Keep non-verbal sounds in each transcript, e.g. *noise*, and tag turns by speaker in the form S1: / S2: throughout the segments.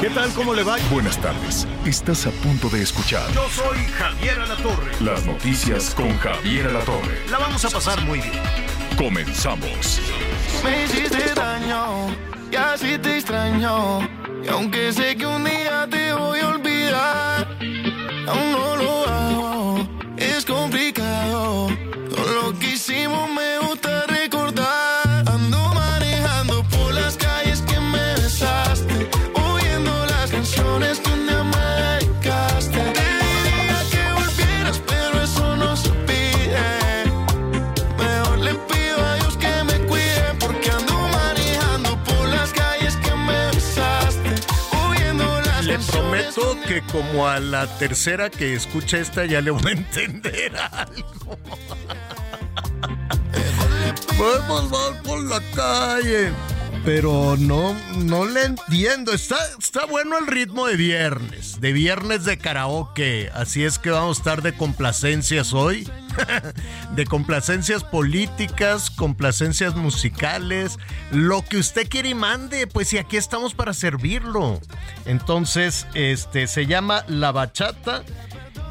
S1: ¿Qué tal? ¿Cómo le va?
S2: Buenas tardes. Estás a punto de escuchar
S1: Yo soy Javier Alatorre.
S2: las noticias con Javier Alatorre.
S1: La vamos a pasar muy bien.
S2: Comenzamos.
S3: Me hiciste daño y así te extraño. Y aunque sé que un día te voy a olvidar, aún no que
S1: como a la tercera que escucha esta ya le voy a entender algo. Podemos *laughs* ir por la calle. Pero no, no le entiendo. Está, está bueno el ritmo de viernes, de viernes de karaoke. Así es que vamos a estar de complacencias hoy. *laughs* de complacencias políticas, complacencias musicales, lo que usted quiere y mande, pues y aquí estamos para servirlo. Entonces, este se llama La Bachata.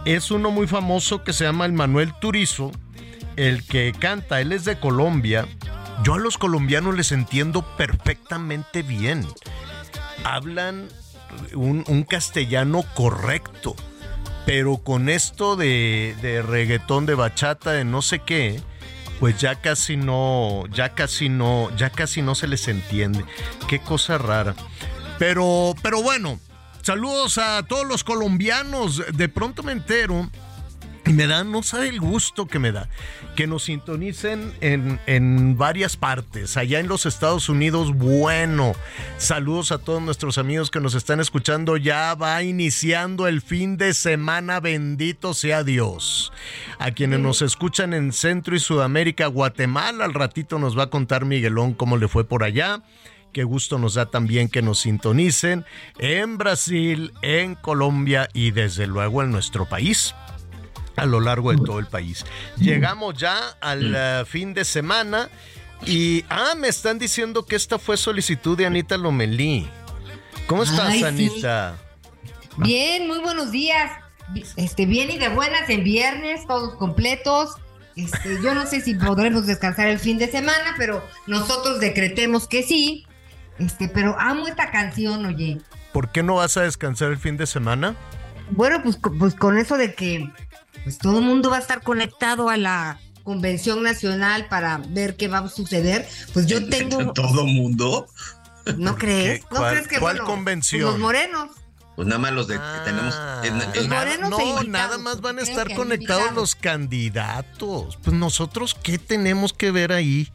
S1: Es uno muy famoso que se llama el Manuel Turizo, el que canta, él es de Colombia. Yo a los colombianos les entiendo perfectamente bien. Hablan un, castellano correcto pero con esto de, de reggaetón, de bachata, de no sé qué, pues ya casi no, ya casi no, ya casi no se les entiende. Qué cosa rara. Pero, pero bueno, saludos a todos los colombianos. De pronto me entero me da, no sabe el gusto que me da, que nos sintonicen en, en varias partes. Allá en los Estados Unidos, bueno, saludos a todos nuestros amigos que nos están escuchando. Ya va iniciando el fin de semana, bendito sea Dios. A quienes nos escuchan en Centro y Sudamérica, Guatemala, al ratito nos va a contar Miguelón cómo le fue por allá. Qué gusto nos da también que nos sintonicen en Brasil, en Colombia y desde luego en nuestro país a lo largo de todo el país. Llegamos ya al eh, fin de semana y, ah, me están diciendo que esta fue solicitud de Anita Lomelí. ¿Cómo estás,
S4: Ay, sí.
S1: Anita?
S4: Bien, muy buenos días. Este, bien y de buenas en viernes, todos completos. Este, yo no sé si podremos descansar el fin de semana, pero nosotros decretemos que sí. Este, pero amo esta canción, oye.
S1: ¿Por qué no vas a descansar el fin de semana?
S4: Bueno, pues, pues con eso de que pues todo el mundo va a estar conectado a la convención nacional para ver qué va a suceder, pues yo *laughs* tengo,
S5: Todo mundo.
S4: ¿no crees?
S1: ¿Qué?
S4: ¿No
S1: ¿Cuál-
S4: crees que
S1: cuál
S4: bueno,
S1: convención?
S4: pues los morenos.
S5: Pues nada más los de que
S1: Ah,
S5: tenemos. en- en-
S4: Los
S1: nada-
S4: morenos e
S1: no,
S4: invitados,
S1: nada más van a
S4: creo
S1: estar conectados los candidatos. Pues nosotros, ¿qué tenemos que ver ahí?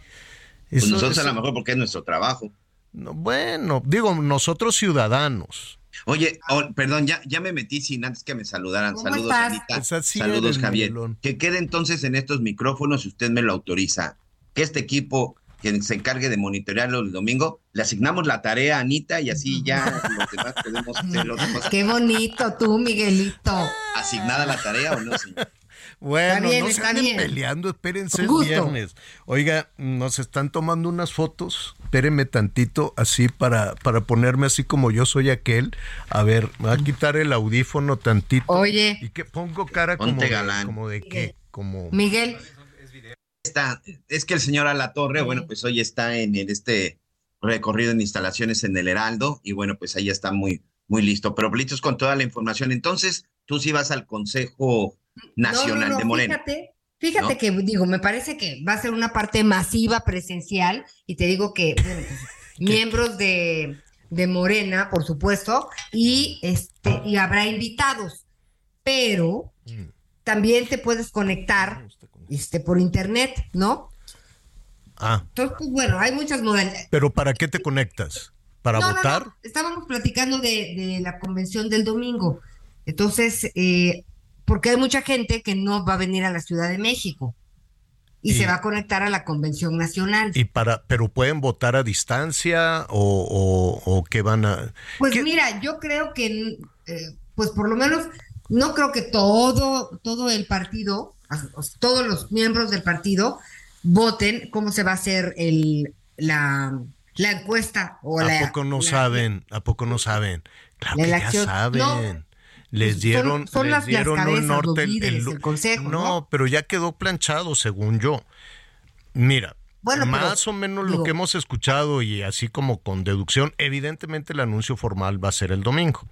S5: pues
S1: Eso-
S5: nosotros a lo mejor porque es nuestro trabajo.
S1: no, bueno, digo, nosotros ciudadanos.
S5: Oye, oh, perdón, ya, ya me metí sin antes que me saludaran.
S4: ¿Cómo
S5: Saludos,
S4: estás?
S5: Anita.
S1: Pues así
S5: Saludos, Javier. Que quede entonces en estos micrófonos, si usted me lo autoriza, que este equipo que se encargue de monitorearlo el domingo, le asignamos la tarea a Anita y así ya *laughs* los demás podemos hacer los demás.
S4: Qué bonito tú, Miguelito.
S5: ¿Asignada la tarea o no, señor?
S1: Bueno,
S4: Está bien,
S1: no se
S4: está
S1: anden
S4: bien.
S1: peleando, espérense,
S4: gusto.
S1: viernes. Oiga, nos están tomando unas fotos, espérenme tantito, así para, para ponerme así como yo soy aquel. A ver, me voy a quitar el audífono tantito.
S4: Oye,
S1: Y que pongo cara como
S5: galán.
S1: como de qué, como...
S4: Miguel,
S5: Está, es que el señor Alatorre, bueno, pues hoy está en el- este recorrido en instalaciones en el Heraldo y bueno, pues ahí está muy, muy listo. Pero listos con toda la información. Entonces, tú sí vas al Consejo Nacional
S4: No, no, no,
S5: de Morena.
S4: Fíjate, fíjate que digo, me parece que va a ser una parte masiva presencial y te digo que bueno, pues, *laughs* miembros de, de Morena, por supuesto, y este y habrá invitados, pero también te puedes conectar este por internet, ¿no?
S1: Ah.
S4: Entonces, pues, bueno, hay muchas modalidades.
S1: ¿Pero para qué te conectas? ¿Para
S4: No, no,
S1: votar?
S4: no, Estábamos platicando de, de la convención del domingo. Entonces, eh, porque hay mucha gente que no va a venir a la Ciudad de México y,
S1: Y-
S4: se va a conectar a la convención nacional.
S1: Y para, pero pueden votar a distancia o, o, o qué van a.
S4: Pues
S1: ¿Qué-
S4: mira, yo creo que, eh, pues por lo menos, no creo que todo, todo el partido, todos los miembros del partido voten cómo se va a hacer el, la, la encuesta o
S1: ¿A
S4: la.
S1: poco no
S4: la-
S1: saben? ¿A poco no saben? Claro
S4: La
S1: que ya saben.
S4: no.
S1: Les dieron,
S4: son
S1: les
S4: las- las
S1: dieron un norte.
S4: los
S1: el-
S4: líderes,
S1: el-
S4: el consejo, ¿no?
S1: pero ya quedó planchado, según yo. Mira,
S4: Bueno, pero,
S1: más o menos lo que hemos escuchado y así como con deducción, evidentemente el anuncio formal va a ser el domingo.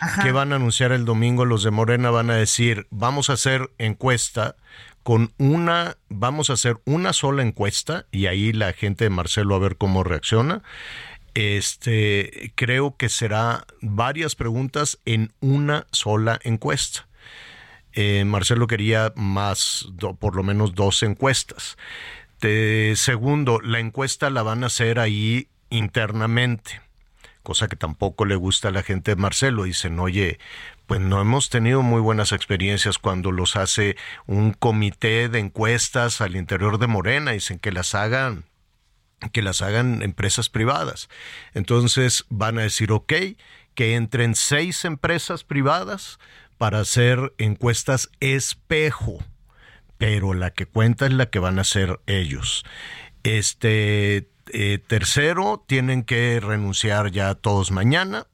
S4: Ajá.
S1: ¿Qué van a anunciar el domingo? Los de Morena van a decir, vamos a hacer encuesta con una, vamos a hacer una sola encuesta y ahí la gente de Marcelo a ver cómo reacciona. Este, creo que será varias preguntas en una sola encuesta. Eh, Marcelo quería más, por lo menos dos encuestas. Segundo, la encuesta la van a hacer ahí internamente, cosa que tampoco le gusta a la gente de Marcelo. Dicen, oye, pues no hemos tenido muy buenas experiencias cuando los hace un comité de encuestas al interior de Morena. Dicen que las hagan que las hagan empresas privadas. Entonces van a decir, ok, que entren seis empresas privadas para hacer encuestas espejo, pero la que cuenta es la que van a hacer ellos. Este eh, tercero, tienen que renunciar ya todos mañana.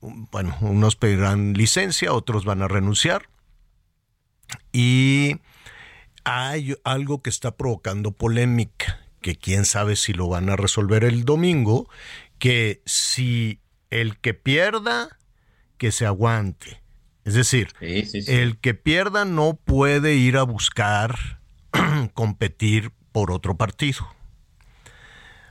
S1: Bueno, unos pedirán licencia, otros van a renunciar. Y hay algo que está provocando polémica, que quién sabe si lo van a resolver el domingo, que si el que pierda, que se aguante. Es decir,
S5: Sí, sí, sí.
S1: el que pierda no puede ir a buscar *clears throat* competir por otro partido.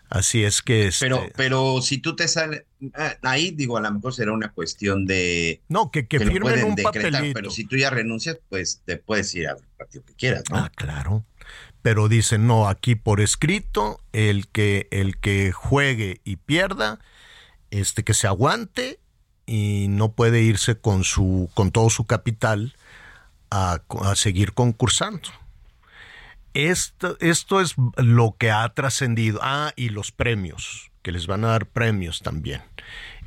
S1: Así es que este,
S5: Pero, pero si tú te sales, ah, ahí digo, a lo mejor será una cuestión de
S1: no que, que
S5: que lo
S1: firmen
S5: pueden
S1: un
S5: decretar,
S1: papelito.
S5: pero si tú ya renuncias, pues te puedes ir al partido que quieras, ¿no?
S1: Ah, claro. Pero dicen, no, aquí por escrito, el que, el que juegue y pierda, este que se aguante y no puede irse con su, con todo su capital a, a seguir concursando. Esto, esto es lo que ha trascendido. Ah, y los premios, que les van a dar premios también.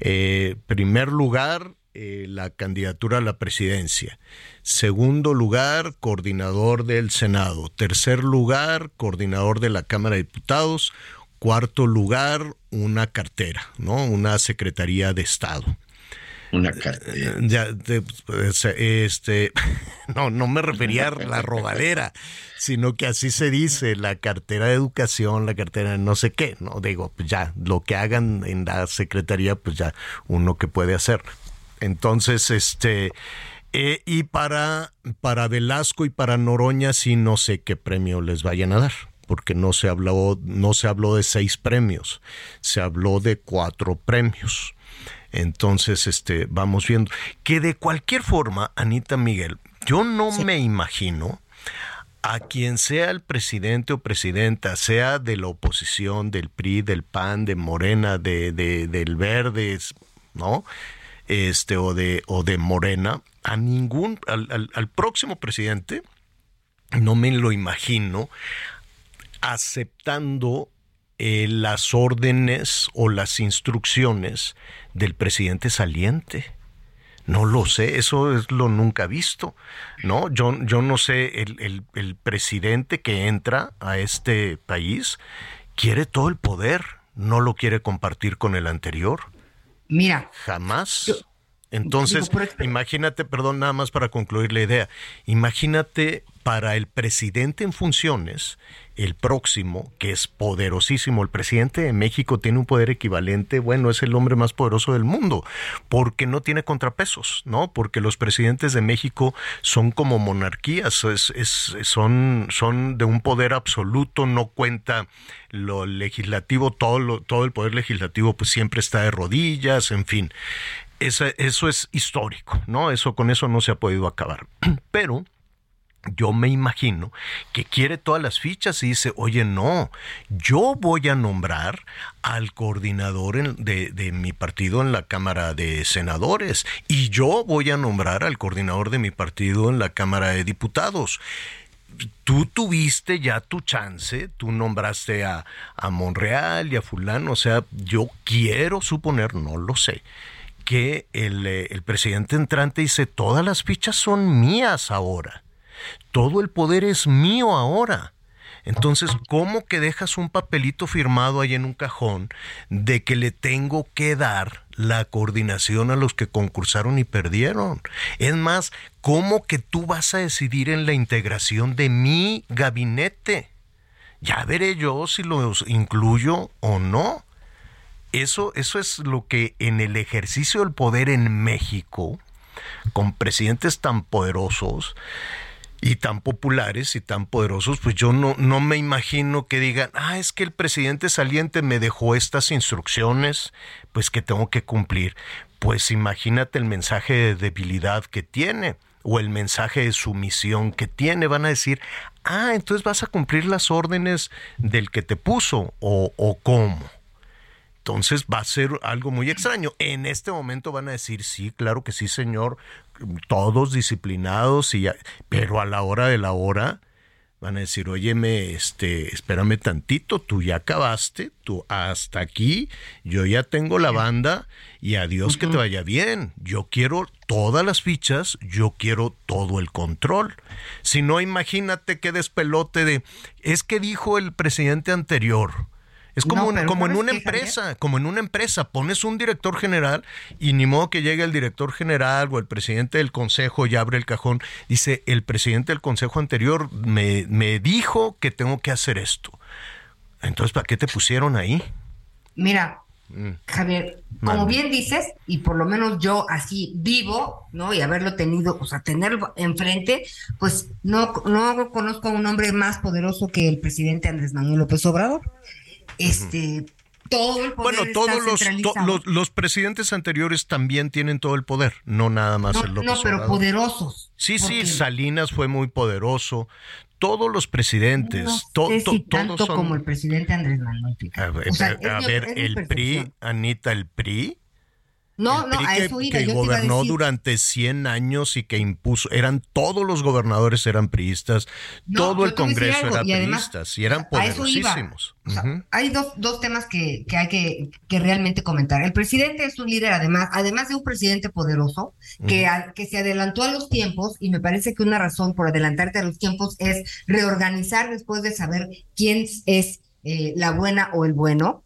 S1: Eh, primer lugar, eh, la candidatura a la presidencia. Segundo lugar, coordinador del Senado. Tercer lugar, coordinador de la Cámara de Diputados. Cuarto lugar, una cartera, ¿no? Una Secretaría de Estado.
S5: Una cartera.
S1: Ya, de- pues, este, *laughs* no, no me refería a la robadera, sino que así se dice, la cartera de educación, la cartera de no sé qué, no digo, pues ya, lo que hagan en la secretaría, pues ya uno que puede hacer. Entonces, este, eh, y para, para Velasco y para Noroña sí no sé qué premio les vayan a dar, porque no se habló, no se habló de seis premios, se habló de cuatro premios. Entonces, este, vamos viendo. Que de cualquier forma, Anita Miguel, yo no me imagino a quien sea el presidente o presidenta, sea de la oposición, del PRI, del PAN, de Morena, de, de- del Verde, ¿no? Este, o de, o de Morena, a ningún, al, al- al próximo presidente, no me lo imagino aceptando eh, las órdenes o las instrucciones del presidente saliente. No lo sé, eso es lo nunca visto, ¿no? Yo, yo no sé, el, el- el presidente que entra a este país quiere todo el poder, no lo quiere compartir con el anterior,
S4: Mira,
S1: jamás. Entonces,
S4: digo,
S1: imagínate, perdón, nada más para concluir la idea, imagínate para el presidente en funciones, el próximo, que es poderosísimo, el presidente de México tiene un poder equivalente, bueno, es el hombre más poderoso del mundo, porque no tiene contrapesos, ¿no? Porque los presidentes de México son como monarquías, son, de un poder absoluto, no cuenta lo legislativo, todo, el poder legislativo pues siempre está de rodillas, en fin. Eso es histórico, ¿no? Eso con eso no se ha podido acabar. *clears throat* Pero yo me imagino que quiere todas las fichas y dice, oye, no, yo voy a nombrar al coordinador de, de, mi partido en la Cámara de Senadores y yo voy a nombrar al coordinador de mi partido en la Cámara de Diputados. Tú tuviste ya tu chance, tú nombraste a, a Monreal y a fulano, o sea, yo quiero suponer, no lo sé, que el, eh, el presidente entrante dice, todas las fichas son mías ahora todo el poder es mío ahora. Entonces, ¿cómo que dejas un papelito firmado ahí en un cajón de que le tengo que dar la coordinación a los que concursaron y perdieron? Es más, ¿cómo que tú vas a decidir en la integración de mi gabinete? Ya veré yo si los incluyo o no. Eso, eso es lo que en el ejercicio del poder en México, con presidentes tan poderosos, y tan populares y tan poderosos, pues yo no, no me imagino que digan, ah, es que el presidente saliente me dejó estas instrucciones, pues que tengo que cumplir. Pues imagínate el mensaje de debilidad que tiene o el mensaje de sumisión que tiene. Van a decir, ah, entonces vas a cumplir las órdenes del que te puso o, o cómo. Entonces va a ser algo muy extraño. En este momento van a decir, sí, claro que sí, señor, todos disciplinados, y pero a la hora de la hora van a decir, óyeme, este, espérame tantito, tú ya acabaste, tú hasta aquí, yo ya tengo la banda y adiós que te vaya bien. Yo quiero todas las fichas, yo quiero todo el control. Si no, imagínate qué despelote de, es que dijo el presidente anterior, es como, como en una empresa, como en una empresa, pones un director general y ni modo que llegue el director general o el presidente del consejo y abre el cajón. Dice, el presidente del consejo anterior me, me dijo que tengo que hacer esto. Entonces, ¿para qué te pusieron ahí?
S4: Mira, mm. Javier, como bien dices, y por lo menos yo así vivo, ¿no? Y haberlo tenido, o sea, tenerlo enfrente, pues no, no conozco a un hombre más poderoso que el presidente Andrés Manuel López Obrador este, todo el poder
S1: Bueno, todos los, los, presidentes anteriores también tienen todo el poder, no nada más el López
S4: No, pero poderosos.
S1: Sí, sí, Salinas fue muy poderoso. Todos los presidentes,
S4: no tanto como el presidente Andrés Manuel.
S1: A ver, el PRI, Anita, el PRI
S4: no, no, a eso
S1: iba. Que gobernó durante 100 años y que impuso, eran todos los gobernadores eran priistas, todo el Congreso era priista y eran poderosísimos.
S4: hay dos, dos temas que, que hay que, que, realmente comentar. El presidente es un líder, además, además de un presidente poderoso, que, que se adelantó a los tiempos, y me parece que una razón por adelantarte a los tiempos es reorganizar después de saber quién es eh, la buena o el bueno.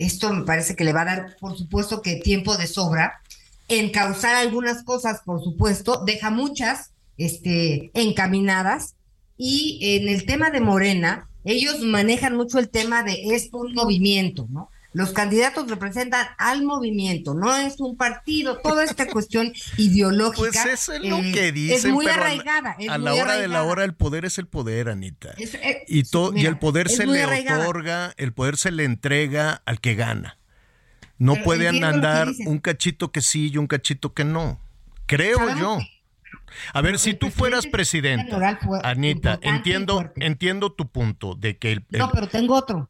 S4: Esto me parece que le va a dar, por supuesto, que tiempo de sobra. Encauzar algunas cosas, por supuesto, deja muchas este, encaminadas. Y en el tema de Morena, ellos manejan mucho el tema de es un movimiento, ¿no? Los candidatos representan al movimiento, no es un partido. Toda esta cuestión ideológica.
S1: Pues eso es lo eh, que dicen. Es
S4: muy arraigada.
S1: a la hora de la hora, el poder es el poder, Anita. Eh, y, y el poder se le otorga, el poder se le entrega al que gana. No pueden andar un cachito que sí y un cachito que no. Creo yo. A ver, si tú fueras presidenta, Anita, entiendo, entiendo tu punto de que el,
S4: no, pero tengo otro.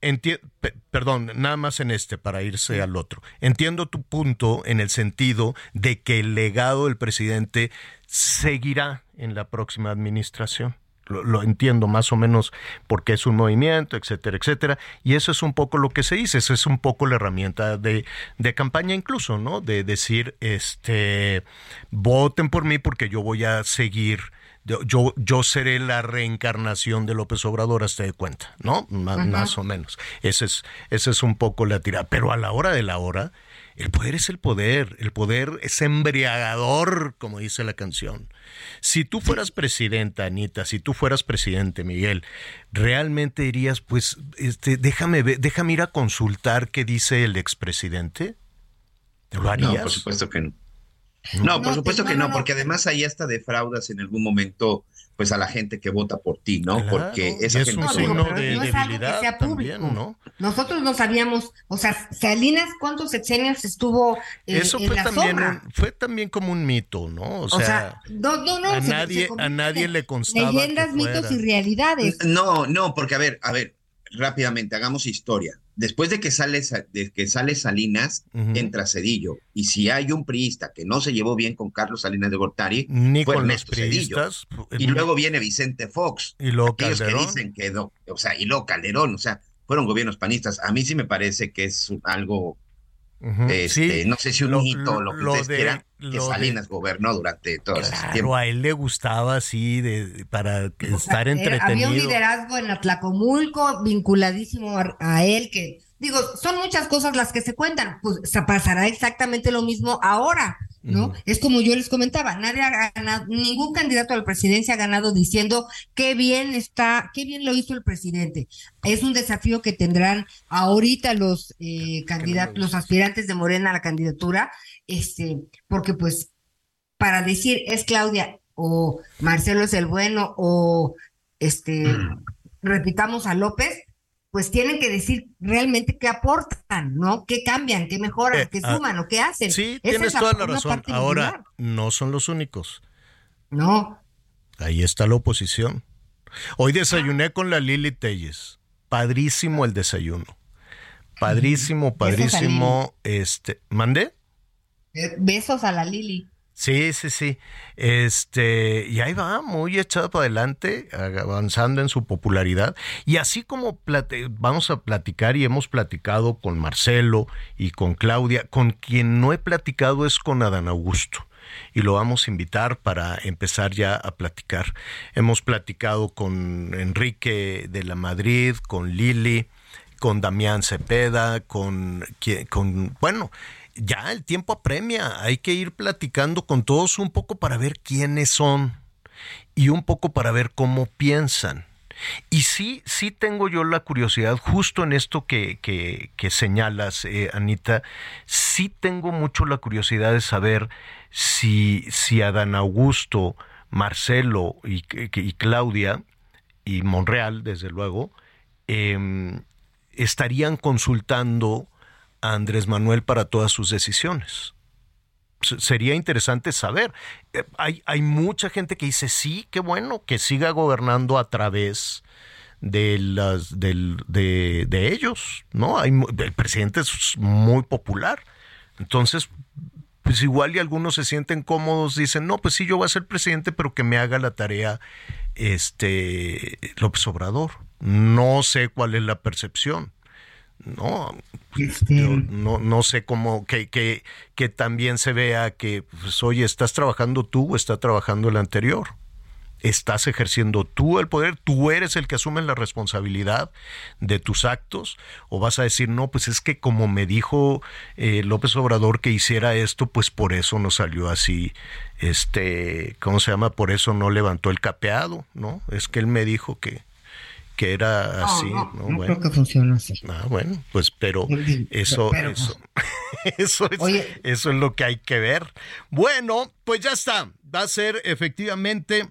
S1: perdón, nada más en este para irse al otro. Entiendo tu punto en el sentido de que el legado del presidente seguirá en la próxima administración lo, entiendo más o menos porque es un movimiento, etcétera, etcétera. Y eso es un poco lo que se dice, eso es un poco la herramienta de, de campaña incluso, ¿no? De decir, este, voten por mí porque yo voy a seguir yo, yo seré la reencarnación de López Obrador hasta de cuenta, ¿no? Más, o menos. Ese es, ese es un poco la tirada. Pero a la hora de la hora, el poder es el poder, el poder es embriagador, como dice la canción. Si tú fueras presidenta, Anita, si tú fueras presidente, Miguel, ¿realmente dirías, pues, este, déjame, déjame ir a consultar qué dice el expresidente?
S5: ¿Lo harías? No, por supuesto que no. No, por supuesto que no, porque además ahí hasta defraudas en algún momento pues a la gente que vota por ti, ¿no?
S1: Claro,
S5: Porque esa
S1: es
S5: gente
S1: un
S4: No,
S1: signo
S4: pero
S1: de
S4: no es algo que
S1: debilidad
S4: sea
S1: también,
S4: público.
S1: ¿no?
S4: Nosotros no sabíamos, o sea, Salinas, ¿cuántos sexenios estuvo eh,
S1: Eso
S4: en
S1: fue
S4: la
S1: también,
S4: sombra?
S1: un- fue también como un mito, ¿no? O
S4: O
S1: sea,
S4: sea, no, no, no.
S1: a
S4: se-
S1: nadie-
S4: se
S1: a nadie le constaba
S4: Leyendas,
S1: que
S4: mitos y realidades.
S5: No, no, porque a ver, a ver, rápidamente, hagamos historia. Después de que sale, Sa- de que sale Salinas, entra Cedillo. Y si hay un priista que no se llevó bien con Carlos Salinas de Gortari,
S1: ni
S5: fue
S1: con los
S5: Ernesto Cedillo.
S1: priistas.
S5: Y luego viene Vicente Fox.
S1: y luego
S5: Aquellos que dicen que, no, o sea, y luego Calderón, o sea, fueron gobiernos panistas. A mí sí me parece que es algo, Este,
S1: sí,
S5: no sé si un
S1: lo-
S5: hito o lo que
S1: lo
S5: ustedes
S1: de-
S5: quieran, que
S1: de-
S5: Salinas gobernó durante todo ese
S1: Claro,
S5: tiempo.
S1: a él le gustaba así de para que
S4: sea,
S1: estar entretenido.
S4: Había un liderazgo en Atlacomulco vinculadísimo a, a él que, digo, son muchas cosas las que se cuentan. Pues se pasará exactamente lo mismo ahora, ¿no? Es como yo les comentaba, nadie ha ganado, ningún candidato a la presidencia ha ganado diciendo qué bien está, qué bien lo hizo el presidente. Es un desafío que tendrán ahorita los eh, candidatos, los aspirantes de Morena a la candidatura, este, porque pues para decir es Claudia o Marcelo es el bueno o este repitamos a López, pues tienen que decir realmente qué aportan, ¿no? ¿Qué cambian, qué mejoran,
S1: Eh,
S4: qué
S1: ah,
S4: suman o qué hacen?
S1: Sí,
S4: Esa
S1: tienes
S4: es la-
S1: toda la razón. Ahora, no son los únicos.
S4: No,
S1: Ahí está la oposición. Hoy desayuné con la Lili Telles. Padrísimo el desayuno. Padrísimo, padrísimo. Este, ¿mandé?
S4: eh, besos a la Lili.
S1: Sí, sí, sí. Este, y ahí va, muy echado para adelante, avanzando en su popularidad. Y así como vamos a platicar y hemos platicado con Marcelo y con Claudia, con quien no he platicado es con Adán Augusto. Y lo vamos a invitar para empezar ya a platicar. Hemos platicado con Enrique de la Madrid, con Lili, con Damián Cepeda, con, con bueno, ya el tiempo apremia, hay que ir platicando con todos un poco para ver quiénes son y un poco para ver cómo piensan. Y sí, sí tengo yo la curiosidad, justo en esto que, que, que señalas, eh, Anita, sí tengo mucho la curiosidad de saber si, si Adán Augusto, Marcelo y, Claudia, y Monreal, desde luego, em, estarían consultando a Andrés Manuel para todas sus decisiones. Sería interesante saber. Eh, Hay, mucha gente que dice, sí, qué bueno, que siga gobernando a través de las de, ellos, ¿no? Hay, el presidente es muy popular. Entonces, pues igual y algunos se sienten cómodos, dicen, no, pues sí, yo voy a ser presidente, pero que me haga la tarea este López Obrador. No sé cuál es la percepción. No,
S4: Este,
S1: yo no, no sé cómo, que, que, que también se vea que, pues, oye, ¿estás trabajando tú o está trabajando el anterior? ¿Estás ejerciendo tú el poder? ¿Tú eres el que asume la responsabilidad de tus actos? ¿O vas a decir, no, pues es que como me dijo eh, López Obrador que hiciera esto, pues por eso no salió así, este, ¿cómo se llama? Por eso no levantó el capeado, ¿no? Es que él me dijo que, que era así,
S4: no,
S1: ¿no?
S4: no
S1: Bueno.
S4: creo que funcione así.
S1: Ah, bueno, pues pero
S4: Sí,
S1: eso,
S4: pero,
S1: eso, *laughs* eso es,
S4: Oye.
S1: eso es lo que hay que ver. Bueno, pues ya está. Va a ser efectivamente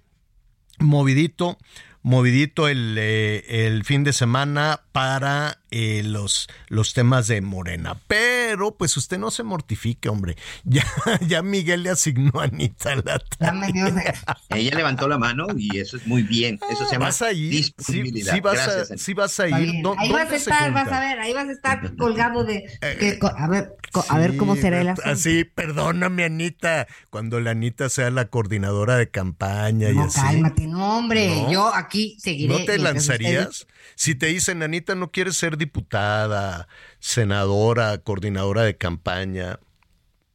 S1: movidito, movidito el, eh, el fin de semana para eh, los, los temas de Morena. Pero pues usted no se mortifique, hombre. *laughs* Ya, ya Miguel le asignó a Anita la
S4: de- *laughs*
S5: Ella levantó la mano y eso es muy bien. Eso se llama
S1: ¿Vas a ir? Sí,
S5: disponibilidad.
S1: sí vas,
S5: Gracias,
S1: a,
S5: Anita.
S1: sí vas a
S4: Está
S1: ir.
S4: bien.
S1: ¿Dó-
S4: Ahí vas a estar, vas a ver, ahí vas a estar colgado de, *laughs* co- a ver, a ver cómo
S1: Sí,
S4: será el asunto.
S1: Así, perdóname, Anita, cuando la Anita sea la coordinadora de campaña y
S4: No,
S1: así.
S4: cálmate, no, hombre,
S1: No.
S4: yo aquí seguiré.
S1: ¿No te lanzarías? Si te dicen, Anita, no quieres ser diputada, senadora, coordinadora de campaña,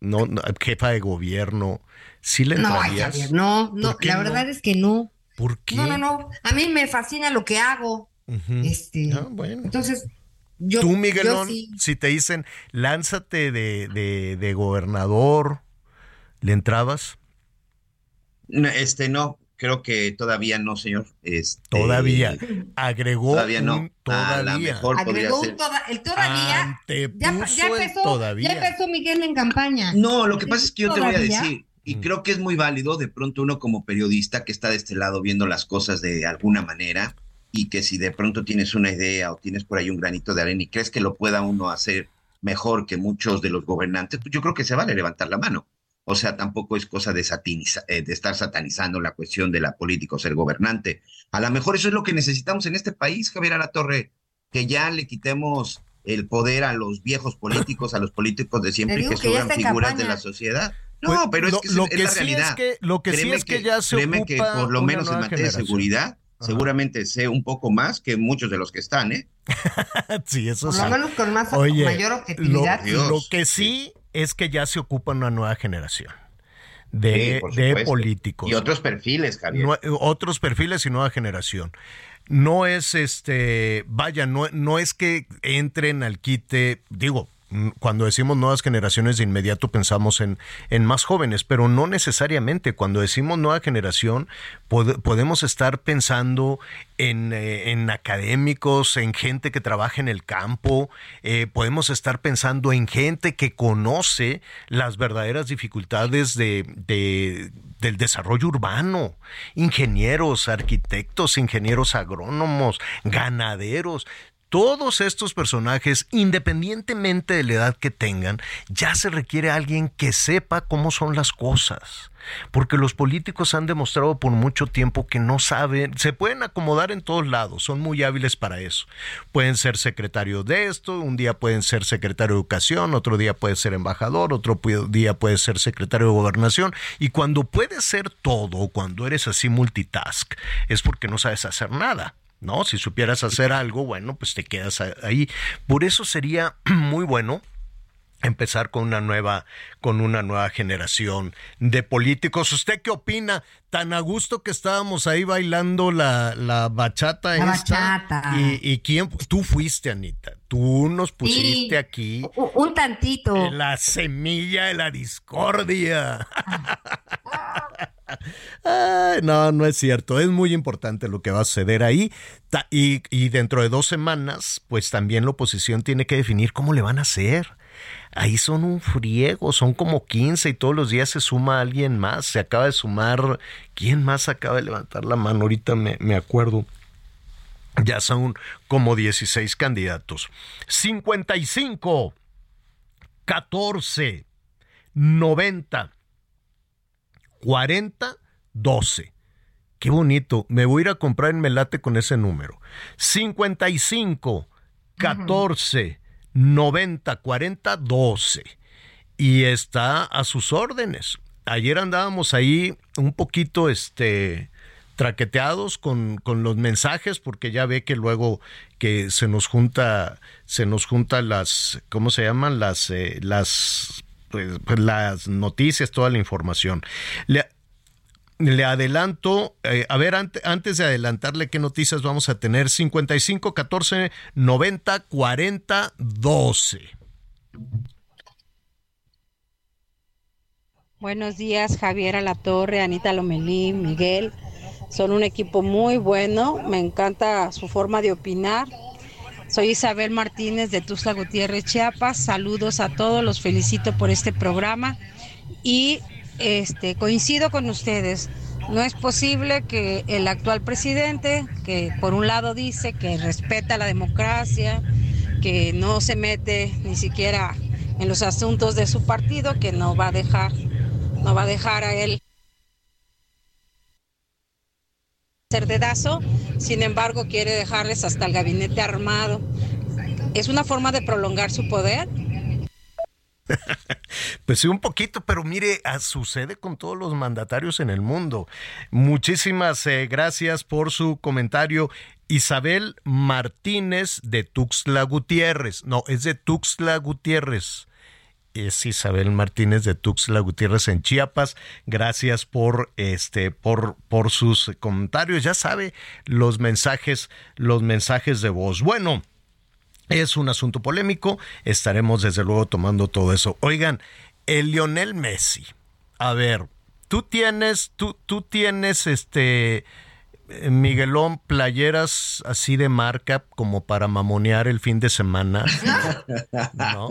S1: no, no, jefa de gobierno, ¿sí le
S4: No,
S1: entrarías?
S4: Javier, no, no,
S1: ¿Por qué
S4: la
S1: no?
S4: verdad es que no.
S1: ¿Por qué?
S4: No, no, no. A mí me fascina lo que hago. Este,
S1: Ah, bueno.
S4: entonces, yo,
S1: Tú,
S4: yo
S1: Miguelón,
S4: sí.
S1: si te dicen, lánzate de, de, de gobernador, ¿le entrabas?
S5: No, Este no, creo que todavía no, señor. Este,
S1: Todavía. Agregó
S5: Todavía no.
S1: un
S5: A la mejor podría
S4: Agregó
S5: ser.
S4: un toda, el todavía. Ya, empezó,
S1: todavía.
S4: ya empezó Miguel en campaña.
S5: No, lo que pasa es que yo te voy a decir, y creo que es muy válido de pronto uno como periodista que está de este lado viendo las cosas de alguna manera y que si de pronto tienes una idea o tienes por ahí un granito de arena y crees que lo pueda uno hacer mejor que muchos de los gobernantes, pues yo creo que se vale levantar la mano. O sea, tampoco es cosa de, eh, de estar satanizando la cuestión de la política o ser gobernante. A lo mejor eso es lo que necesitamos en este país, Javier Torre, que ya le quitemos el poder a los viejos políticos, a los políticos de siempre que sean figuras de la sociedad. No, pero es que lo, es, la realidad.
S1: Es que, lo que sí es que, ya se
S5: créeme que por lo menos en materia de seguridad, seguramente sé un poco más que muchos de los que están, ¿eh? *laughs*
S1: sí, eso
S4: sí. Por lo menos con más mayor objetividad.
S1: Lo, que sí es que ya se ocupa una nueva generación. De, de políticos.
S5: Y otros perfiles, Javier.
S1: otros perfiles y nueva generación no es este, vaya, no, no es que entren al quite, digo, cuando decimos nuevas generaciones de inmediato pensamos en, en más jóvenes, pero no necesariamente. Cuando decimos nueva generación podemos estar pensando en, eh, en, académicos, en gente que trabaja en el campo, eh, podemos estar pensando en gente que conoce las verdaderas dificultades de, de, del desarrollo urbano, ingenieros, arquitectos, ingenieros agrónomos, ganaderos todos estos personajes, independientemente de la edad que tengan, ya se requiere alguien que sepa cómo son las cosas. Porque los políticos han demostrado por mucho tiempo que no saben, se pueden acomodar en todos lados, son muy hábiles para eso. Pueden ser secretarios de esto, un día pueden ser secretario de educación, otro día puede ser embajador, otro día puede ser secretario de gobernación. Y cuando puedes ser todo, cuando eres así multitask, es porque no sabes hacer nada. ¿No? Si supieras hacer algo, bueno, pues te quedas ahí. Por eso sería *clears throat* muy bueno empezar con una nueva con una nueva generación de políticos. ¿Usted qué opina? Tan a gusto que estábamos ahí bailando la, la bachata
S4: la Bachata.
S1: ¿Y, quién? Tú fuiste, Anita. Tú nos pusiste aquí.
S4: Un tantito.
S1: La semilla de la discordia. *laughs* no, no es cierto. Es muy importante lo que va a suceder ahí. Y, y dentro de dos semanas, pues también la oposición tiene que definir cómo le van a hacer ahí son un friego, son como 15 y todos los días se suma alguien más, se acaba de sumar, ¿quién más acaba de levantar la mano? Ahorita me, me acuerdo. Ya son como 16 candidatos. 55, 14, 90, 40, 12. Qué bonito. Me voy a ir a comprar en Melate con ese número. 55, 14, 90 40 12 y está a sus órdenes. Ayer andábamos ahí un poquito este traqueteados con, con, los mensajes porque ya ve que luego que se nos junta se nos junta las cómo se llaman las eh, las pues, pues, las noticias toda la información. Le, le adelanto, eh, a ver, antes de adelantarle qué noticias vamos a tener, 55 14 90 40 12.
S6: Buenos días, Javier Alatorre, Anita Lomelí, Miguel. Son un equipo muy bueno, me encanta su forma de opinar. Soy Isabel Martínez de Tuxtla Gutiérrez, Chiapas. Saludos a todos, los felicito por este programa y este, coincido con ustedes. No es posible que el actual presidente, que por un lado dice que respeta la democracia, que no se mete ni siquiera en los asuntos de su partido, que no va a dejar, no va a dejar a él ser dedazo, sin embargo quiere dejarles hasta el gabinete armado. Es una forma de prolongar su poder
S1: pues sí, un poquito, pero mire, ah, sucede con todos los mandatarios en el mundo. Muchísimas eh, gracias por su comentario. Isabel Martínez de Tuxtla Gutiérrez. No, es de Tuxtla Gutiérrez. Es Isabel Martínez de Tuxtla Gutiérrez en Chiapas. Gracias por este por por sus comentarios. Ya sabe los mensajes los mensajes de voz. Bueno, es un asunto polémico, estaremos desde luego tomando todo eso. Oigan, el Lionel Messi. A ver, tú tienes, tú, tú tienes este eh, Miguelón, playeras así de marca como para mamonear el fin de semana. *laughs* ¿No?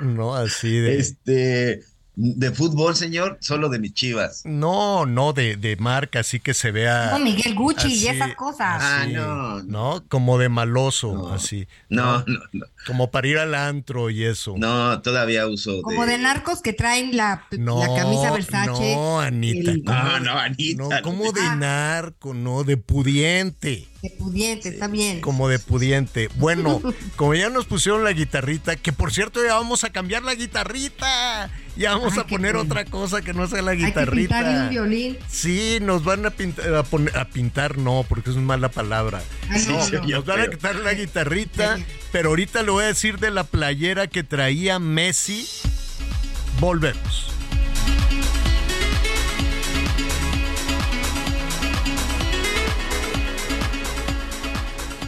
S1: no, así de.
S5: Este. De fútbol, señor, solo de mis chivas.
S1: No, no, de, de marca, así que se vea.
S4: No, Miguel Gucci y esas cosas.
S5: Ah, no,
S1: no. Como de maloso,
S5: No.
S1: así.
S5: No, no, no.
S1: Como para ir al antro y eso.
S5: No, todavía uso
S4: Como de narcos que traen la,
S1: No,
S4: la camisa Versace.
S1: No, Anita.
S4: el-
S1: ¿cómo
S5: No, no, Anita.
S1: No, como de
S4: Ah.
S1: narco, no, de pudiente.
S4: De pudiente, está bien.
S1: Como de pudiente. Bueno, *laughs* como ya nos pusieron la guitarrita, que por cierto ya vamos a cambiar la guitarrita. Ya vamos
S4: Ay,
S1: a poner otra cosa que no sea la
S4: Hay que
S1: guitarrita.
S4: pintarle un violín.
S1: Sí, nos van a pintar, a, poner- a pintar, no, porque es una mala palabra.
S4: Ay,
S1: No,
S5: sí,
S4: no.
S1: nos van a quitar la guitarrita, pero ahorita le voy a decir de la playera que traía Messi. Volvemos.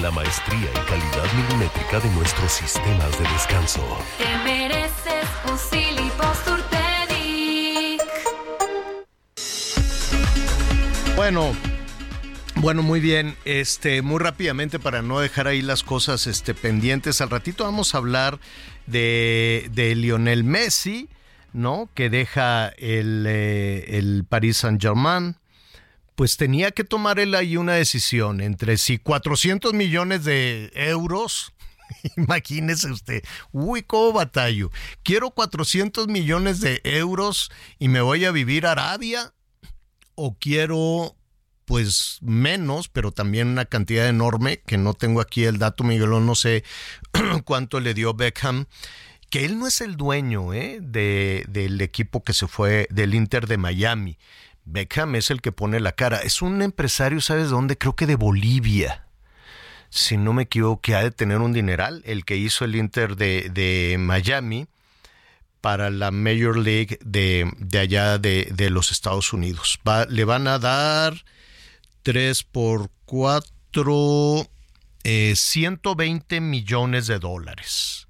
S7: Con la maestría y calidad milimétrica de nuestros sistemas de descanso.
S8: Te mereces un Silly.
S1: Bueno, bueno, muy bien. Este, muy rápidamente para no dejar ahí las cosas este, pendientes. Al ratito vamos a hablar de, de Lionel Messi, ¿no? Que deja el, eh, el Paris Saint Germain. Pues tenía que tomar él ahí una decisión entre si 400 millones de euros. *laughs* Imagínese usted, uy, cómo batallo. Quiero 400 millones de euros y me voy a vivir a Arabia o quiero pues menos, pero también una cantidad enorme, que no tengo aquí el dato, Miguelón, no sé *clears throat* cuánto le dio Beckham, que él no es el dueño ¿eh? de, del equipo que se fue del Inter de Miami. Beckham es el que pone la cara. Es un empresario, ¿sabes dónde? Creo que de Bolivia. Si no me equivoco, que ha de tener un dineral, el que hizo el Inter de, de Miami para la Major League de, de allá de, de los Estados Unidos. Le van a dar 3 por 4, 120 millones de dólares.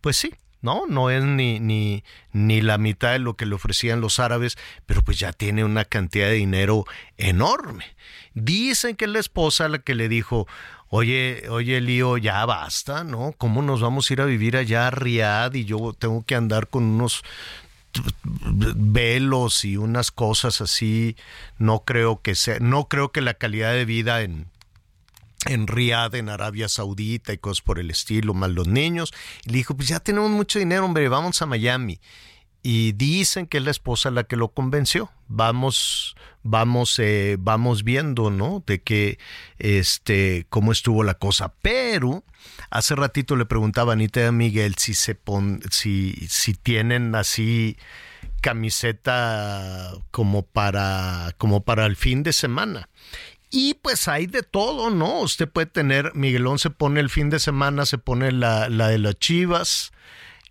S1: Pues sí, no, no es ni, ni, ni la mitad de lo que le ofrecían los árabes, pero pues ya tiene una cantidad de dinero enorme. Dicen que la esposa la que le dijo, oye, oye, Lío, ya basta, ¿no? ¿Cómo nos vamos a ir a vivir allá a Riad y yo tengo que andar con unos velos y unas cosas así? No creo que sea, no creo que la calidad de vida en en Riad, en Arabia Saudita y cosas por el estilo, más los niños. Y le dijo, pues ya tenemos mucho dinero, hombre, vamos a Miami. Y dicen que es la esposa la que lo convenció. Vamos, vamos, eh, vamos viendo, ¿no? De que, este, cómo estuvo la cosa. Pero hace ratito le preguntaba a Anita y a Miguel si se pon, si, si tienen así camiseta como para, como para el fin de semana. Y pues hay de todo, ¿no? Usted puede tener, Miguelón se pone el fin de semana, se pone la, la de las chivas,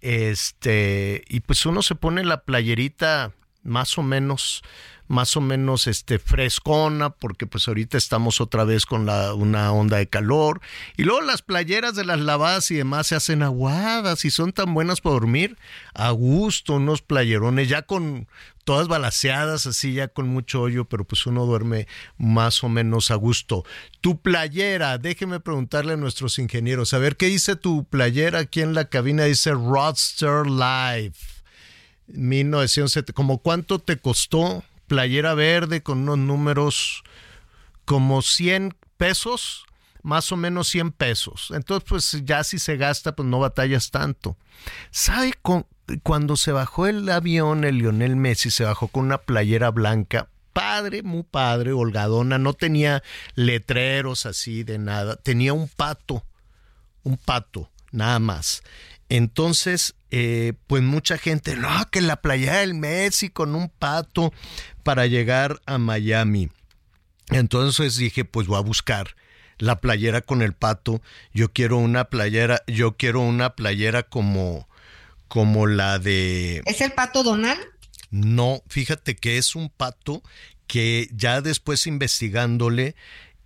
S1: este, y pues uno se pone la playerita más o menos, más o menos este frescona, porque pues ahorita estamos otra vez con la, una onda de calor. Y luego las playeras de las lavadas y demás se hacen aguadas y son tan buenas para dormir. A gusto, unos playerones, ya con todas balaseadas, así ya con mucho hoyo, pero pues uno duerme más o menos a gusto. Tu playera, déjeme preguntarle a nuestros ingenieros, a ver qué dice tu playera aquí en la cabina, dice Rodster Live. 1970, ¿como cuánto te costó? Playera verde con unos números como 100 pesos, más o menos 100 pesos. Entonces, pues ya si se gasta, pues no batallas tanto. ¿Sabe con, cuando se bajó el avión, el Lionel Messi se bajó con una playera blanca, padre, muy padre, holgadona, no tenía letreros así de nada, tenía un pato, un pato, nada más. Entonces, eh, pues mucha gente, no, que la playera del Messi con un pato para llegar a Miami. Entonces dije, pues voy a buscar la playera con el pato. Yo quiero una playera, yo quiero una playera como como la de...
S4: ¿Es el pato Donald?
S1: No, fíjate que es un pato que ya después investigándole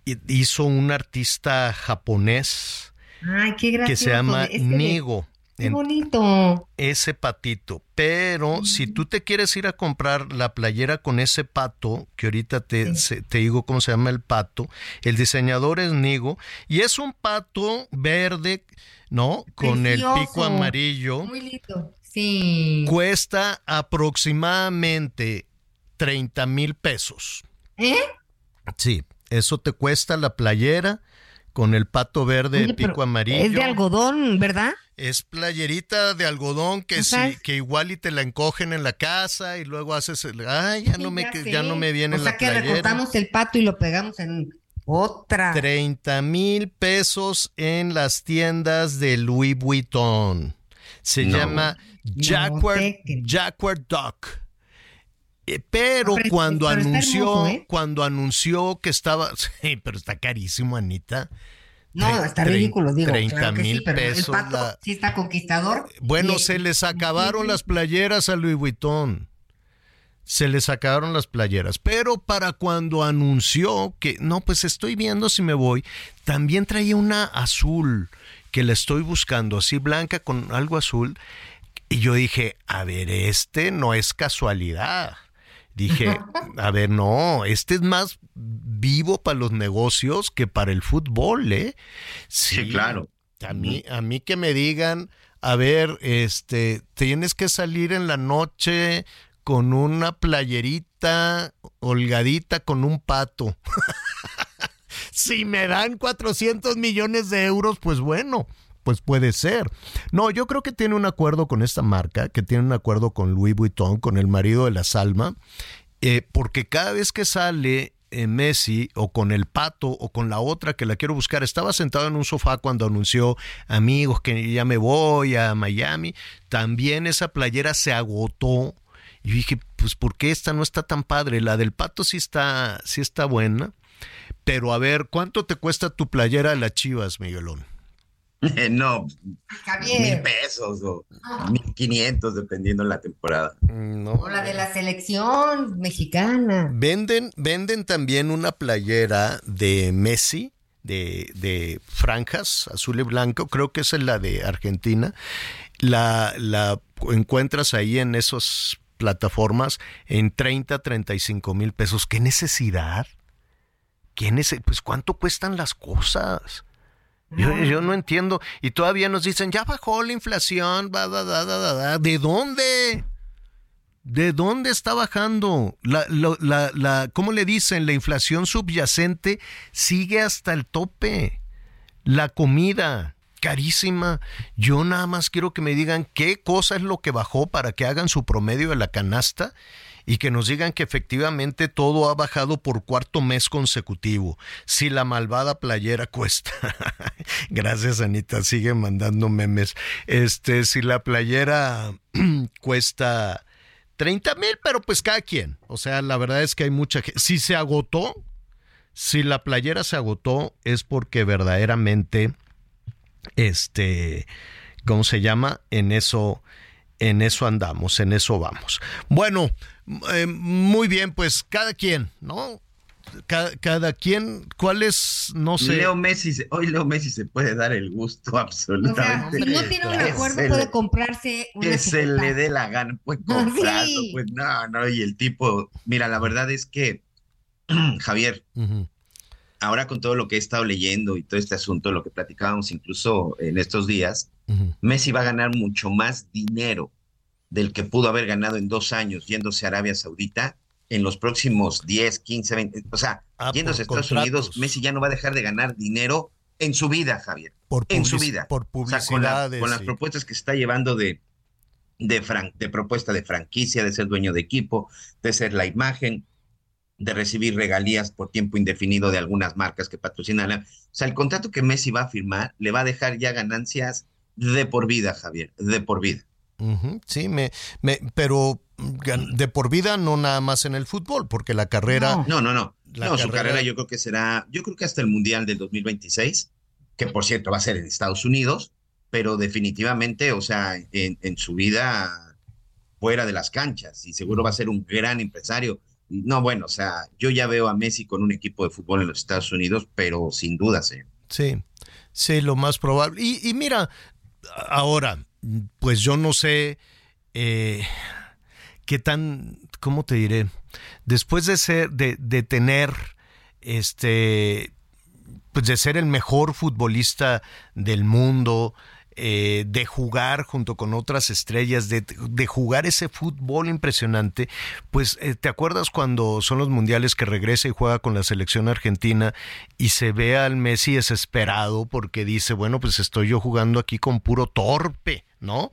S1: hi- hizo un artista japonés
S4: Ay, qué
S1: que se llama
S4: Este
S1: Nigo.
S4: Qué bonito.
S1: ese patito. Pero si tú te quieres ir a comprar la playera con ese pato, que ahorita te, se- te digo cómo se llama el pato, el diseñador es Nigo, y es un pato verde, ¿no? Con el pico amarillo.
S4: Muy lindo. Sí.
S1: Cuesta aproximadamente 30 mil pesos.
S4: ¿Eh?
S1: Sí, eso te cuesta la playera con el pato verde,
S4: Oye, pero
S1: pico amarillo.
S4: Es de algodón, ¿verdad?
S1: Es playerita de algodón que que igual y te la encogen en la casa y luego haces el, ay, ya no me
S4: Ya
S1: no me viene
S4: O sea
S1: la
S4: que
S1: playera.
S4: recortamos el pato y lo pegamos en otra.
S1: 30 mil pesos en las tiendas de Louis Vuitton. Se
S5: No.
S1: llama
S4: No
S1: Jacquard,
S4: creo.
S1: Jacquard Duck. Eh, pero
S4: Ah, pero-
S1: cuando
S4: pero
S1: anunció,
S4: hermoso, ¿eh?
S1: cuando anunció que estaba, *laughs* sí, pero está carísimo, Anita.
S4: No, está ridículo, digo.
S1: 30
S4: claro que sí,
S1: mil
S4: pero
S1: pesos
S4: el pato
S1: la-
S4: sí está conquistador.
S1: Bueno,
S4: Y-
S1: se les acabaron las playeras a Louis Vuitton. Se les acabaron las playeras. Pero para cuando anunció que, no, pues estoy viendo si me voy, también traía una azul que la estoy buscando, así blanca con algo azul. Y yo dije, a ver, este no es casualidad. Dije, a ver, no, este es más vivo para los negocios que para el fútbol, ¿eh?
S5: Sí, claro.
S1: A mí, a mí que me digan, a ver, este, tienes que salir en la noche con una playerita holgadita con un pato. *laughs* si me dan 400 millones de euros, pues bueno, pues puede ser. No, yo creo que tiene un acuerdo con esta marca, que tiene un acuerdo con Louis Vuitton, con el marido de la Salma, eh, porque cada vez que sale eh, Messi o con el pato o con la otra que la quiero buscar, estaba sentado en un sofá cuando anunció amigos que ya me voy a Miami, también esa playera se agotó. Y dije, pues ¿por qué esta no está tan padre? La del pato sí está, sí está buena. Pero a ver, ¿cuánto te cuesta tu playera de las Chivas, Miguelón? *laughs*
S5: no,
S4: Javier.
S5: mil pesos o mil quinientos, dependiendo la temporada.
S1: No.
S4: O la de la selección mexicana.
S1: Venden, venden también una playera de Messi, de, de franjas, azul y blanco, creo que esa es la de Argentina. La, la encuentras ahí en esas plataformas en 30, 35 mil pesos. ¿Qué necesidad? ¿Qué nece- pues cuánto cuestan las cosas. Yo, yo no entiendo. Y todavía nos dicen, ya bajó la inflación, da, da, da, da, da". ¿De dónde? ¿De dónde está bajando? La, lo- la, la, ¿Cómo le dicen? La inflación subyacente sigue hasta el tope. La comida, carísima. Yo nada más quiero que me digan qué cosa es lo que bajó para que hagan su promedio de la canasta y que nos digan que efectivamente todo ha bajado por cuarto mes consecutivo. Si la malvada playera cuesta. *laughs* Gracias, Anita. Sigue mandando memes. Este, si la playera *clears throat* cuesta 30 mil, pero pues cada quien. O sea, la verdad es que hay mucha gente. Si se agotó, si la playera se agotó, es porque verdaderamente, este, ¿cómo se llama? En eso, en eso andamos, en eso vamos. Bueno, eh, muy bien, pues cada quien, ¿no? Cada, cada quien, ¿cuál es? No sé.
S5: Leo Messi, hoy Leo Messi se puede dar el gusto
S4: O sea,
S5: absolutamente.
S4: si no tiene un acuerdo,
S5: se
S4: puede
S5: le-
S4: comprarse una
S5: que se le dé la gana, pues comprarlo,
S4: Sí.
S5: pues no, no, y el tipo, mira, la verdad es que, *clears throat* Javier, ahora con todo lo que he estado leyendo y todo este asunto, lo que platicábamos incluso en estos días, Messi va a ganar mucho más dinero del que pudo haber ganado en dos años yéndose a Arabia Saudita en los próximos 10, 15, 20, o sea,
S1: Ah,
S5: yéndose a Estados
S1: contratos.
S5: Unidos, Messi ya no va a dejar de ganar dinero en su vida, Javier
S1: Por,
S5: en su vida.
S1: Por
S5: O sea, con, la-
S1: publicidades.
S5: con las propuestas que se está llevando de, de, fran- de propuesta de franquicia, de ser dueño de equipo, de ser la imagen, de recibir regalías por tiempo indefinido de algunas marcas que patrocinan. O sea, el contrato que Messi va a firmar le va a dejar ya ganancias de por vida, Javier, de por vida.
S1: Sí, me, me, pero gan- de por vida no nada más en el fútbol, porque la carrera,
S4: No.
S5: No, no, no.
S1: La
S5: no, su
S1: carrera-
S5: carrera yo creo que será, yo creo que hasta el Mundial del 2026, que por cierto va a ser en Estados Unidos, pero definitivamente, o sea, en, en su vida fuera de las canchas y seguro va a ser un gran empresario. No, bueno, o sea, yo ya veo a Messi con un equipo de fútbol en los Estados Unidos, pero sin duda, señor.
S1: Sí, sí, lo más probable. Y, y mira, ahora, pues yo no sé eh, qué tan, ¿cómo te diré? Después de ser, de, de tener, este, pues de ser el mejor futbolista del mundo, eh, de jugar junto con otras estrellas, de, de jugar ese fútbol impresionante, pues eh, te acuerdas cuando son los mundiales que regresa y juega con la selección argentina y se ve al Messi desesperado porque dice, bueno, pues estoy yo jugando aquí con puro torpe, ¿no?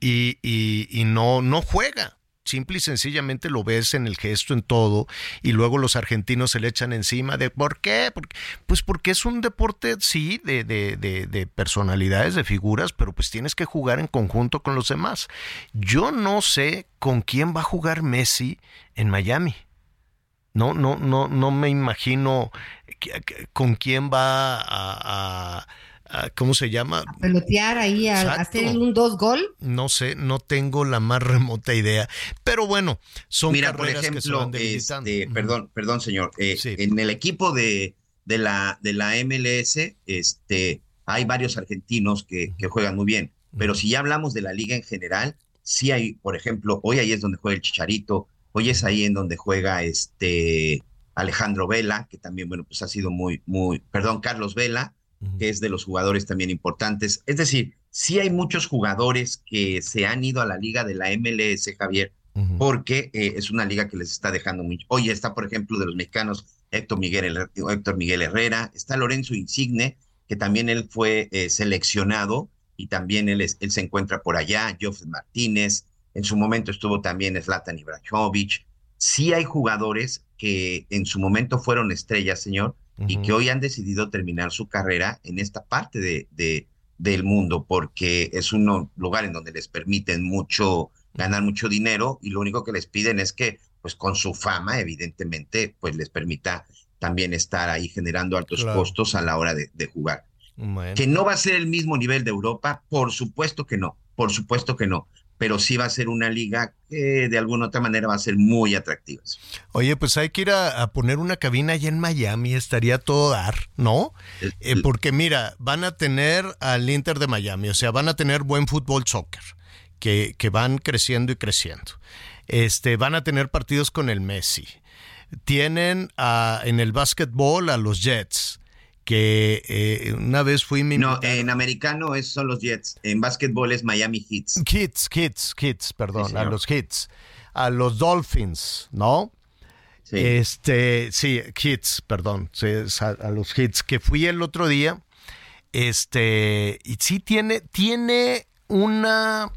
S1: Y, y, y no, no juega simple y sencillamente lo ves en el gesto, en todo, y luego los argentinos se le echan encima de ¿por qué? Pues porque es un deporte, sí, de, de, de, de, personalidades, de figuras, pero pues tienes que jugar en conjunto con los demás. Yo no sé con quién va a jugar Messi en Miami. No, no, no, no me imagino con quién va a ¿cómo se llama?
S4: A pelotear ahí, a hacer un dos gol.
S1: No sé, no tengo la más remota idea. Pero bueno, son
S5: Mira,
S1: carreras
S5: por ejemplo,
S1: que se van
S5: este, perdón, perdón, señor. Eh, sí. En el equipo de, de, la, de la MLS, este, hay varios argentinos que, que juegan muy bien. Pero si ya hablamos de la liga en general, sí hay, por ejemplo, hoy ahí es donde juega el Chicharito, hoy es ahí en donde juega este Alejandro Vela, que también, bueno, pues ha sido muy, muy, perdón, Carlos Vela, que es de los jugadores también importantes. Es decir, sí hay muchos jugadores que se han ido a la liga de la MLS, Javier, uh -huh. porque eh, es una liga que les está dejando mucho. Hoy está, por ejemplo, de los mexicanos Héctor Miguel, Héctor Miguel Herrera, está Lorenzo Insigne, que también él fue eh, seleccionado y también él, es, él se encuentra por allá, Geoff Martínez, en su momento estuvo también Zlatan Ibrahimovic. Sí hay jugadores que en su momento fueron estrellas, señor, uh -huh. y que hoy han decidido terminar su carrera en esta parte de, de, del mundo, porque es un lugar en donde les permiten mucho, ganar mucho dinero, y lo único que les piden es que, pues con su fama, evidentemente, pues les permita también estar ahí generando altos claro. costos a la hora de, de jugar. Bueno. Que no va a ser el mismo nivel de Europa, por supuesto que no, por supuesto que no pero sí va a ser una liga que de alguna otra manera va a ser muy atractiva.
S1: Oye, pues hay que ir a, a poner una cabina allá en Miami, estaría todo dar, ¿no? Eh, porque mira, van a tener al Inter de Miami, o sea, van a tener buen fútbol soccer, que, que van creciendo y creciendo. Este, van a tener partidos con el Messi. Tienen a, en el básquetbol a los Jets que eh, una vez fui mi
S5: No, en americano es, son los Jets, en básquetbol es Miami Heats.
S1: Hits, Hits, Hits, perdón, sí, a los Hits, a los Dolphins, ¿no? Sí. Este, sí, Hits, perdón, sí, a, a, los Hits que fui el otro día, este, y sí tiene, tiene una,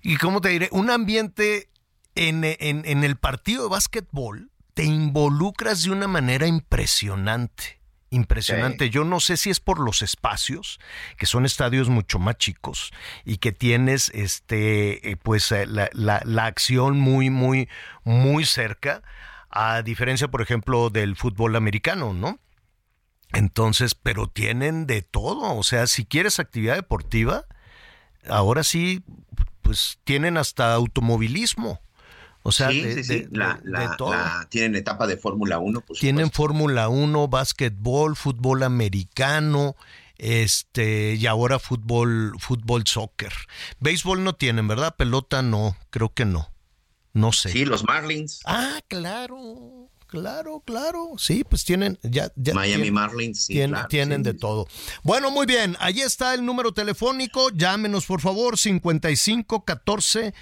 S1: y cómo te diré, un ambiente en, en, en el partido de básquetbol, te involucras de una manera impresionante impresionante. Yo no sé si es por los espacios, que son estadios mucho más chicos y que tienes este eh, pues eh, la, la, la, acción muy, muy, muy cerca, a diferencia, por ejemplo, del fútbol americano, ¿no? Entonces, pero tienen de todo. O sea, si quieres actividad deportiva, ahora sí, pues tienen hasta automovilismo. O sea,
S5: sí, de, sí, sí. De, la, la, de, todo. La, tienen etapa de Fórmula 1. Por
S1: tienen Fórmula 1, básquetbol, fútbol americano, este, y ahora fútbol, fútbol soccer. Béisbol no tienen, ¿verdad? Pelota no, creo que no. No sé.
S5: Sí, los Marlins.
S1: Ah, claro. Claro, claro. Sí, pues tienen ya, ya
S5: Miami
S1: tienen,
S5: Marlins sí,
S1: tienen,
S5: claro,
S1: tienen
S5: sí.
S1: de todo. Bueno, muy bien. Allí está el número telefónico. Llámenos por favor 55 14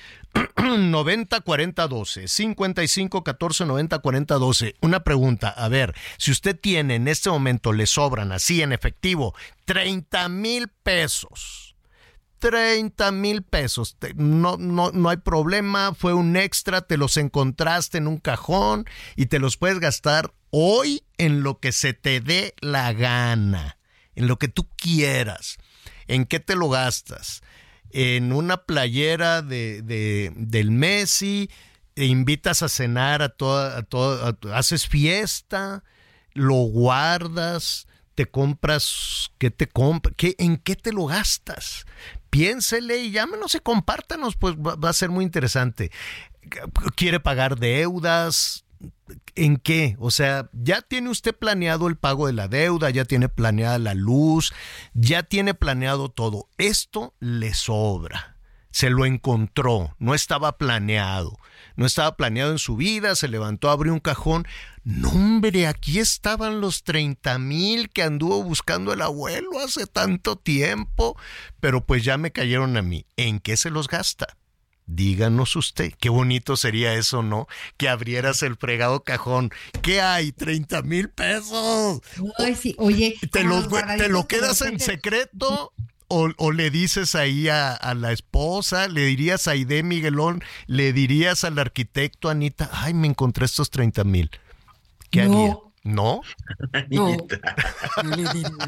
S1: 90 40 12. 55 14 90 40 12. Una pregunta, a ver, si usted tiene en este momento le sobran así en efectivo 30 mil pesos 30 mil pesos. No, no, no hay problema, fue un extra, te los encontraste en un cajón y te los puedes gastar hoy en lo que se te dé la gana, en lo que tú quieras. ¿En qué te lo gastas? En una playera de, de del Messi, e invitas a cenar a toda, a toda, haces fiesta, lo guardas, te compras, qué te compras, qué, en qué te lo gastas. Piénsele y llámenos y compártanos, pues va, va a ser muy interesante. ¿Quiere pagar deudas? ¿En qué? O sea, ya tiene usted planeado el pago de la deuda, ya tiene planeada la luz, ya tiene planeado todo. Esto le sobra. Se lo encontró, no estaba planeado. No estaba planeado en su vida, se levantó, abrió un cajón. No, hombre, aquí estaban los 30 mil que anduvo buscando el abuelo hace tanto tiempo, pero pues ya me cayeron a mí. ¿En qué se los gasta? Díganos usted, qué bonito sería eso, ¿no? Que abrieras el fregado cajón. ¿Qué hay? 30 mil pesos.
S4: Ay, sí. Oye,
S1: ¿Te, los-
S4: los
S1: te lo quedas en secreto? O, o le dices ahí a, a la esposa, le dirías a Aide Miguelón, le dirías al arquitecto Anita, ay, me encontré estos 30 mil. ¿Qué
S4: No.
S1: haría? ¿No?
S4: No. No. *laughs*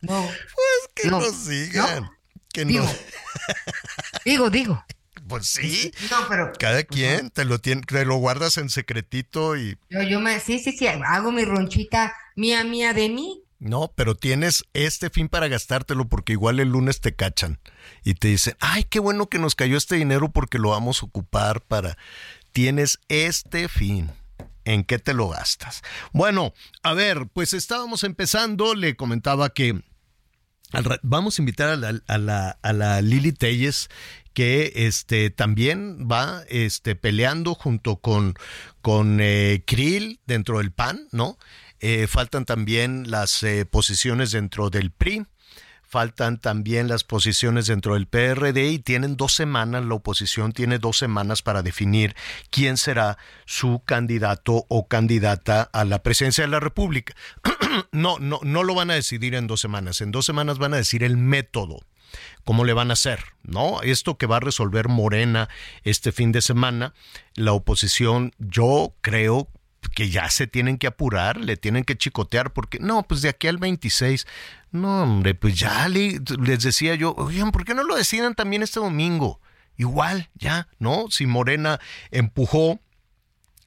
S4: No.
S1: Pues que
S4: No.
S1: no sigan. Que no. *laughs*
S4: Digo. Digo.
S1: Pues sí.
S4: No, pero
S1: Cada quien te lo tiene, te lo guardas en secretito y
S4: yo, yo me, sí, sí, sí, hago mi ronchita mía, mía de mí.
S1: no, pero tienes este fin para gastártelo porque igual el lunes te cachan y te dicen, ay, qué bueno que nos cayó este dinero porque lo vamos a ocupar para. Tienes este fin. ¿En qué te lo gastas? Bueno, a ver, pues estábamos empezando, le comentaba que vamos a invitar a la, a la, a la Lili Telles, que este, también va este, peleando junto con, con eh, Krill dentro del PAN, ¿no? Eh, faltan también las eh, posiciones dentro del PRI. Faltan también las posiciones dentro del PRD y tienen dos semanas, la oposición tiene dos semanas para definir quién será su candidato o candidata a la presidencia de la República. *clears throat* no, no, no lo van a decidir en dos semanas. En dos semanas van a decir el método. ¿Cómo le van a hacer? ¿No? Esto que va a resolver Morena este fin de semana, la oposición, yo creo que ya se tienen que apurar, le tienen que chicotear, porque no, pues de aquí al 26, no, hombre, pues ya le- les decía yo, oigan, ¿por qué no lo decidan también este domingo? Igual, ya, ¿no? Si Morena empujó,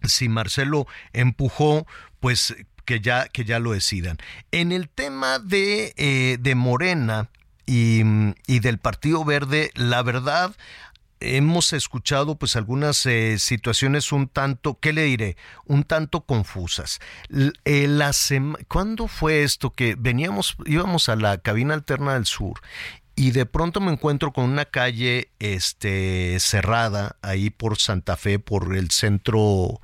S1: si Marcelo empujó, pues que ya, que ya lo decidan. En el tema de, eh, de Morena y, y del Partido Verde, la verdad, hemos escuchado pues algunas eh, situaciones un tanto, ¿qué le diré? Un tanto confusas. L- eh, la ¿Cuándo fue esto que veníamos, íbamos a la cabina alterna del sur y de pronto me encuentro con una calle este, cerrada ahí por Santa Fe, por el centro,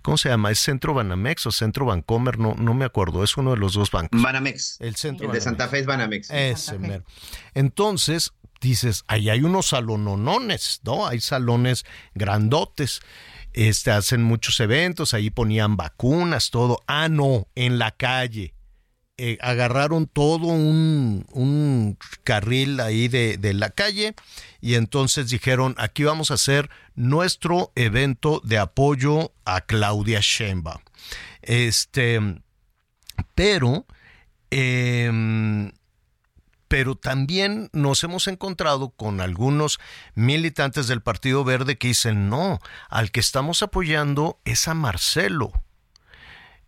S1: ¿cómo se llama? ¿Es Centro Banamex o Centro Bancomer? No, no me acuerdo, es uno de los dos bancos.
S5: Banamex.
S1: El centro
S5: El de
S1: Banamex.
S5: Santa Fe es Banamex.
S1: Ese mero. Entonces, dices, ahí hay unos salononones, ¿no? Hay salones grandotes. Este, hacen muchos eventos, ahí ponían vacunas, todo. Ah, no, en la calle. Eh, agarraron todo un, un carril ahí de, de la calle y entonces dijeron, aquí vamos a hacer nuestro evento de apoyo a Claudia Sheinbaum. Este, pero em, pero también nos hemos encontrado con algunos militantes del Partido Verde que dicen, no, al que estamos apoyando es a Marcelo.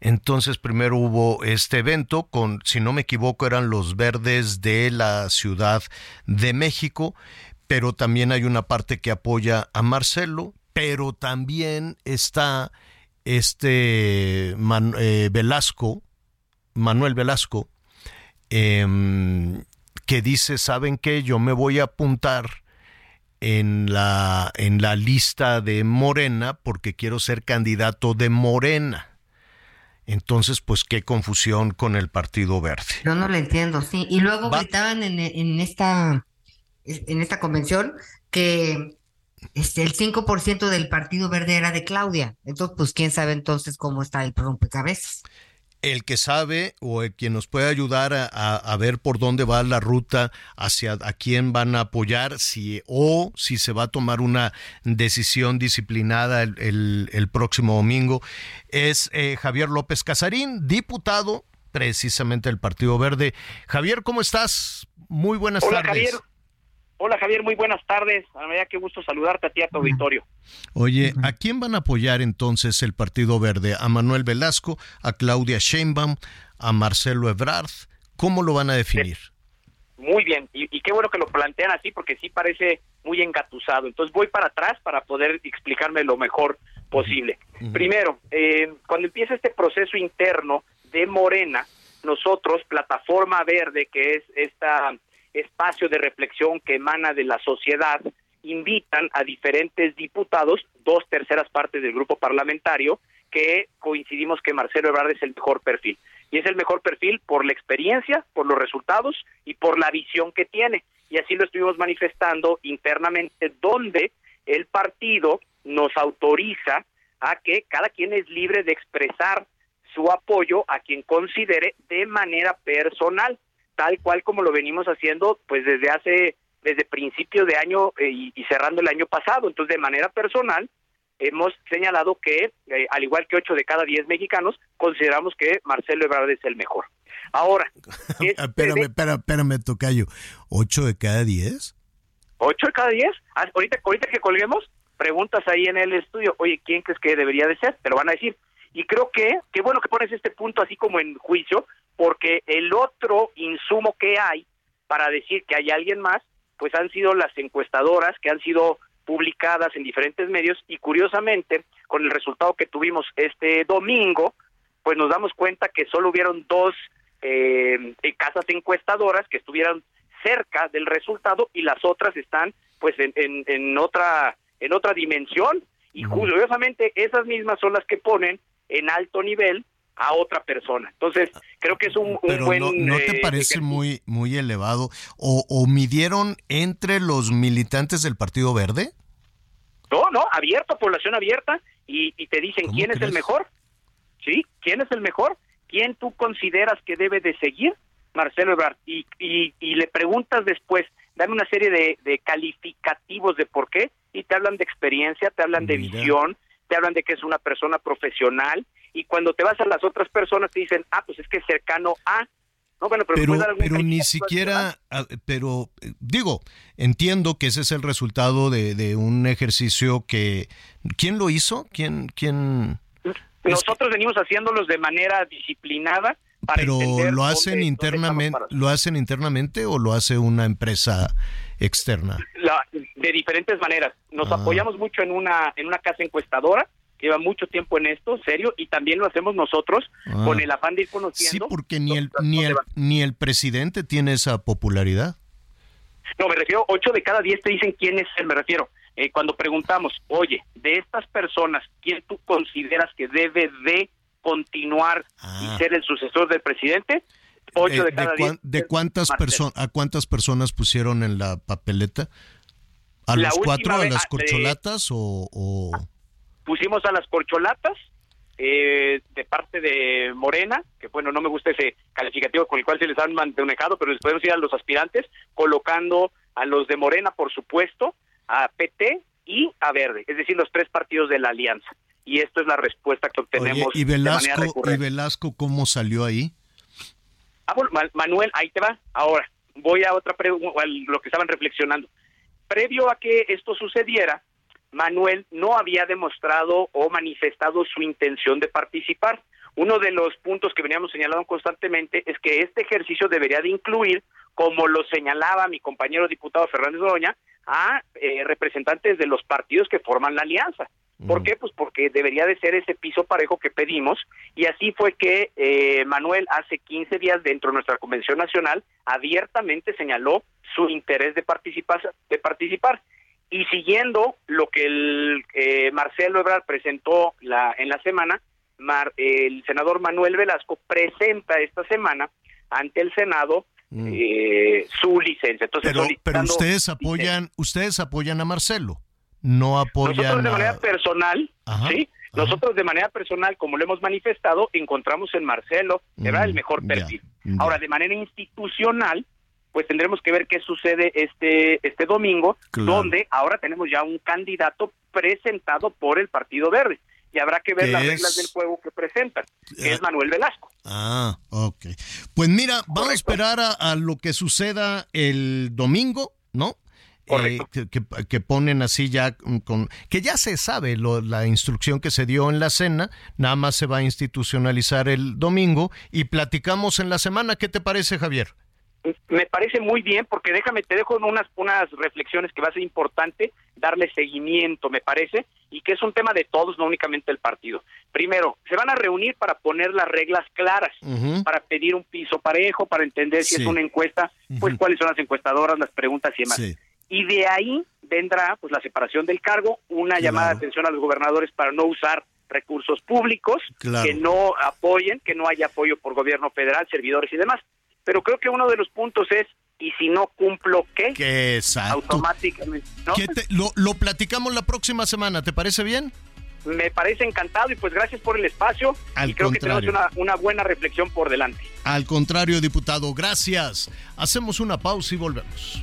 S1: Entonces primero hubo este evento con, si no me equivoco, eran los verdes de la Ciudad de México, pero también hay una parte que apoya a Marcelo, pero también está este eh, Velasco, Manuel Velasco, em, que dice, ¿saben qué? Yo me voy a apuntar en la, en la lista de Morena porque quiero ser candidato de Morena. Entonces, pues qué confusión con el Partido Verde.
S4: Yo no lo entiendo, sí. Y luego
S1: Va-
S4: gritaban en, en esta en esta convención que este, el 5% del Partido Verde era de Claudia. Entonces, pues quién sabe entonces cómo está el rompecabezas.
S1: El que sabe o el quien nos puede ayudar a, a- a ver por dónde va la ruta, hacia a quién van a apoyar, si o si se va a tomar una decisión disciplinada el, el- el próximo domingo, es eh, Javier López Casarín, diputado precisamente del Partido Verde. Javier, ¿cómo estás? Muy buenas
S9: Hola
S1: tardes.
S9: Javier. Hola Javier, muy buenas tardes. A medida qué gusto saludarte a ti a tu auditorio.
S1: Oye, ¿a quién van a apoyar entonces el Partido Verde? ¿A Manuel Velasco, a Claudia Sheinbaum, a Marcelo Ebrard. ¿Cómo lo van a definir?
S9: Muy bien, y, y qué bueno que lo plantean así porque sí parece muy engatusado. Entonces voy para atrás para poder explicarme lo mejor posible. Primero, eh, cuando empieza este proceso interno de Morena, nosotros, Plataforma Verde, que es este espacio de reflexión que emana de la sociedad, invitan a diferentes diputados, dos terceras partes del grupo parlamentario, que coincidimos que Marcelo Ebrard es el mejor perfil. Y es el mejor perfil por la experiencia, por los resultados y por la visión que tiene. Y así lo estuvimos manifestando internamente, donde el partido nos autoriza a que cada quien es libre de expresar su apoyo a quien considere de manera personal, tal cual como lo venimos haciendo pues desde hace desde principio de año eh, y, y cerrando el año pasado. Entonces, de manera personal, hemos señalado que, eh, al igual que ocho de cada diez mexicanos, consideramos que Marcelo Ebrard es el mejor. Ahora, *laughs* este
S1: espérame, espérame, espérame, tocayo. ¿Ocho de cada diez?
S9: ¿Ocho de cada diez? Ah, ahorita, ahorita que colguemos, preguntas ahí en el estudio, oye, ¿quién crees que debería de ser? Te lo van a decir. Y creo que, qué bueno que pones este punto así como en juicio, porque el otro insumo que hay para decir que hay alguien más, pues han sido las encuestadoras que han sido publicadas en diferentes medios y curiosamente, con el resultado que tuvimos este domingo, pues nos damos cuenta que solo hubieron dos eh, eh, casas encuestadoras que estuvieran cerca del resultado y las otras están pues en, en, en otra en otra dimensión. Y curiosamente esas mismas son las que ponen en alto nivel a otra persona. Entonces, creo que es un, un
S1: Pero
S9: buen...
S1: no, ¿no te
S9: eh,
S1: parece muy, muy elevado? ¿O, ¿O midieron entre los militantes del Partido Verde?
S9: No, no, abierto, población abierta, y, y te dicen quién es el mejor. ¿Sí? ¿Quién es el mejor? ¿Quién tú consideras que debe de seguir? Marcelo Ebrard. Y, y, y le preguntas después, dame una serie de, de calificativos de por qué, y te hablan de experiencia, te hablan de visión, te hablan de que es una persona profesional, y cuando te vas a las otras personas te dicen, ah, pues es que es cercano a... No, bueno, pero, ¿me
S1: Pero,
S9: dar
S1: pero ni siquiera, ah, pero eh, digo, entiendo que ese es el resultado de, de un ejercicio que... ¿Quién lo hizo? ¿Quién? quién?
S9: Nosotros venimos haciéndolos de manera disciplinada para
S1: Pero lo hacen
S9: dónde
S1: internamente, lo hacen internamente o lo hace una empresa externa.
S9: La- de diferentes maneras. Nos
S1: Ah.
S9: apoyamos mucho en una en una casa encuestadora que lleva mucho tiempo en esto, serio, y también lo hacemos nosotros
S1: Ah.
S9: con el afán de ir
S1: Sí,
S9: conociendo.
S1: porque ni el ni el ni el presidente tiene esa popularidad.
S9: No, me refiero, ocho de cada diez te dicen quién es él, me refiero. Eh, cuando preguntamos, oye, de estas personas, ¿quién tú consideras que debe de continuar y ser el sucesor del presidente?
S1: Eh,
S9: de
S1: de cuántas personas a cuántas personas pusieron en la papeleta? ¿A
S9: La
S1: los cuatro, a las
S9: ah, de-
S1: corcholatas o, o-
S9: pusimos a las corcholatas eh, de parte de Morena, que bueno, no me gusta ese calificativo con el cual se les han manejado, pero les podemos ir a los aspirantes, colocando a los de Morena, por supuesto, a PT y a Verde, es decir, los tres partidos de la alianza. Y esto es la respuesta que
S1: Oye,
S9: obtenemos
S1: y
S9: de manera
S1: Velasco y
S9: recurrente.
S1: Velasco cómo salió ahí?
S9: Manuel, ahí te va. Ahora, voy a otra pregunta, lo que estaban reflexionando. Previo a que esto sucediera, Manuel no había demostrado o manifestado su intención de participar. Uno de los puntos que veníamos señalando constantemente es que este ejercicio debería de incluir, como lo señalaba mi compañero diputado Fernández Doña, a eh, representantes de los partidos que forman la alianza. ¿Por qué? Pues porque debería de ser ese piso parejo que pedimos y así fue que eh, Manuel hace 15 días dentro de nuestra convención nacional abiertamente señaló su interés de participar, de participar. Y siguiendo lo que el eh, Marcelo Ebrard presentó la, en la semana, Mar- el senador Manuel Velasco presenta esta semana ante el Senado eh, su licencia. Entonces,
S1: Mm. Pero, pero ustedes apoyan, ustedes apoyan a Marcelo, no
S9: Nosotros
S1: apoyan
S9: de manera
S1: a...
S9: personal,
S1: Ajá,
S9: sí, nosotros de manera personal, como lo hemos manifestado, encontramos en Marcelo, era el mejor
S1: Mm, ya,
S9: perfil.
S1: ya.
S9: Ahora, de manera institucional, pues tendremos que ver qué sucede este este domingo,
S1: Claro.
S9: donde ahora tenemos ya un candidato presentado por el Partido Verde. Y habrá que ver
S1: ¿Qué
S9: las
S1: es?
S9: reglas del juego que presentan, que
S1: Eh,
S9: es Manuel Velasco.
S1: Ah, ok. Pues mira, vamos a esperar a, a lo que suceda el domingo, ¿no? Eh, que, ponen así ya con que ya se sabe lo- la instrucción que se dio en la cena, nada más se va a institucionalizar el domingo y platicamos en la semana. ¿Qué te parece, Javier?
S9: Me parece muy bien porque déjame, te dejo unas, unas reflexiones que va a ser importante darle seguimiento, me parece, y que es un tema de todos, no únicamente del partido. Primero, se van a reunir para poner las reglas claras, para pedir un piso parejo, para entender si
S10: Sí.
S9: es una encuesta, pues cuáles son las encuestadoras, las preguntas y demás.
S10: Sí.
S9: Y de ahí vendrá pues la separación del cargo, una llamada de atención a los gobernadores para no usar recursos públicos,
S10: Claro.
S9: que no apoyen, que no haya apoyo por gobierno federal, servidores y demás. Pero creo que uno de los puntos es, ¿y si no cumplo qué?
S1: Que exacto.
S9: Automáticamente, ¿no?
S1: ¿Qué te- lo, lo platicamos la próxima semana, ¿te parece bien?
S9: Me parece encantado y pues gracias por el espacio
S1: Al
S9: y creo que tenemos una, una buena reflexión por delante.
S1: Al contrario, diputado, gracias. Hacemos una pausa y volvemos.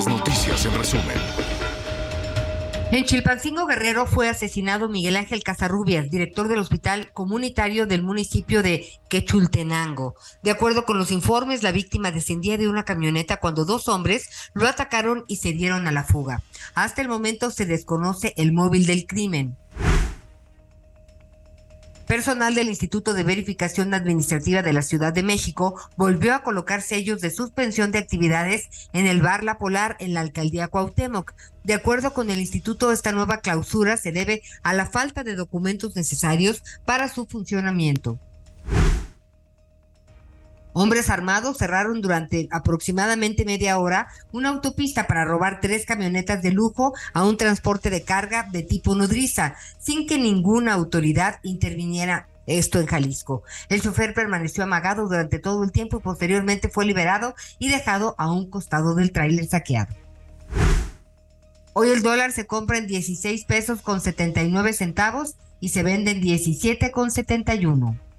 S2: Las noticias en resumen.
S4: En Chilpancingo Guerrero fue asesinado Miguel Ángel Casarrubias, director del Hospital Comunitario del municipio de Quechultenango. De acuerdo con los informes, la víctima descendía de una camioneta cuando dos hombres lo atacaron y se dieron a la fuga. Hasta el momento se desconoce el móvil del crimen. Personal del Instituto de Verificación Administrativa de la Ciudad de México volvió a colocar sellos de suspensión de actividades en el bar La Polar en la alcaldía Cuauhtémoc. De acuerdo con el instituto, esta nueva clausura se debe a la falta de documentos necesarios para su funcionamiento. Hombres armados cerraron durante aproximadamente media hora una autopista para robar tres camionetas de lujo a un transporte de carga de tipo nodriza, sin que ninguna autoridad interviniera esto en Jalisco. El chofer permaneció amagado durante todo el tiempo y posteriormente fue liberado y dejado a un costado del tráiler saqueado. Hoy el dólar se compra en 16 pesos con 79 centavos y se vende en 17 con 71.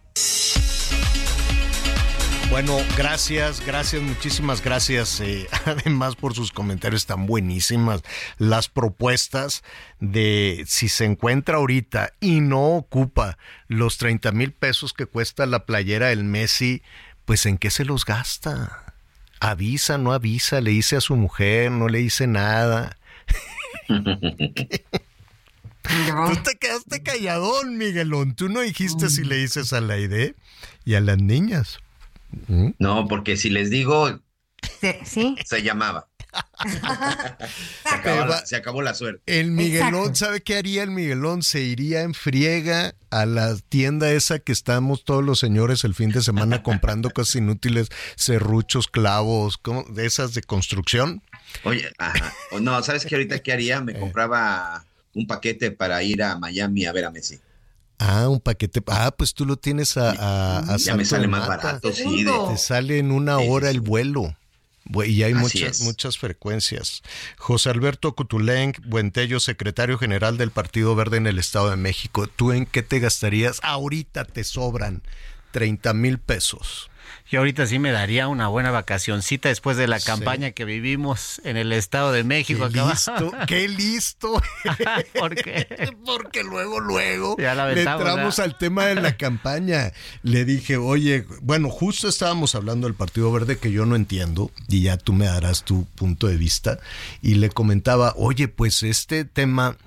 S1: Bueno, gracias, gracias, muchísimas gracias. eh, *laughs* además por sus comentarios tan buenísimas. Las propuestas de si se encuentra ahorita y no ocupa los 30 mil pesos que cuesta la playera del Messi, pues en qué se los gasta. Avisa, no avisa, le dice a su mujer, no le dice nada. *laughs* Tú te quedaste calladón, Miguelón. Tú no dijiste si le dices a la idea y a las niñas.
S5: No, porque si les digo,
S4: Sí.
S5: se llamaba. *laughs* se, acabó la, se acabó la suerte.
S1: El Miguelón, ¿sabe qué haría el Miguelón? Se iría en friega a la tienda esa que estamos todos los señores el fin de semana *laughs* comprando cosas inútiles, serruchos, clavos, ¿cómo? de esas de construcción.
S5: Oye, ajá. O no, ¿sabes qué ahorita qué haría?
S1: Eh.
S5: Me compraba un paquete para ir a Miami a ver a Messi.
S1: Ah, un paquete. Ah, pues tú lo tienes a, a, a
S5: Ya me sale más
S1: Mata.
S5: barato, sí, de-
S1: Te sale en una hora el vuelo. Y hay
S5: Así
S1: muchas,
S5: es.
S1: muchas frecuencias. José Alberto Cutuleng, Buentello, secretario general del Partido Verde en el Estado de México. ¿Tú en qué te gastarías? Ahorita te sobran 30 mil pesos.
S10: Yo ahorita sí me daría una buena vacacioncita después de la campaña que vivimos en el Estado de México.
S1: Qué
S10: acá
S1: listo, qué *laughs* listo. *laughs*
S10: ¿Por qué? *laughs*
S1: Porque luego, luego
S10: Ya la
S1: le entramos al tema de la campaña. Le dije, oye, bueno, justo estábamos hablando del Partido Verde que yo no entiendo y ya tú me darás tu punto de vista. Y le comentaba, oye, pues este tema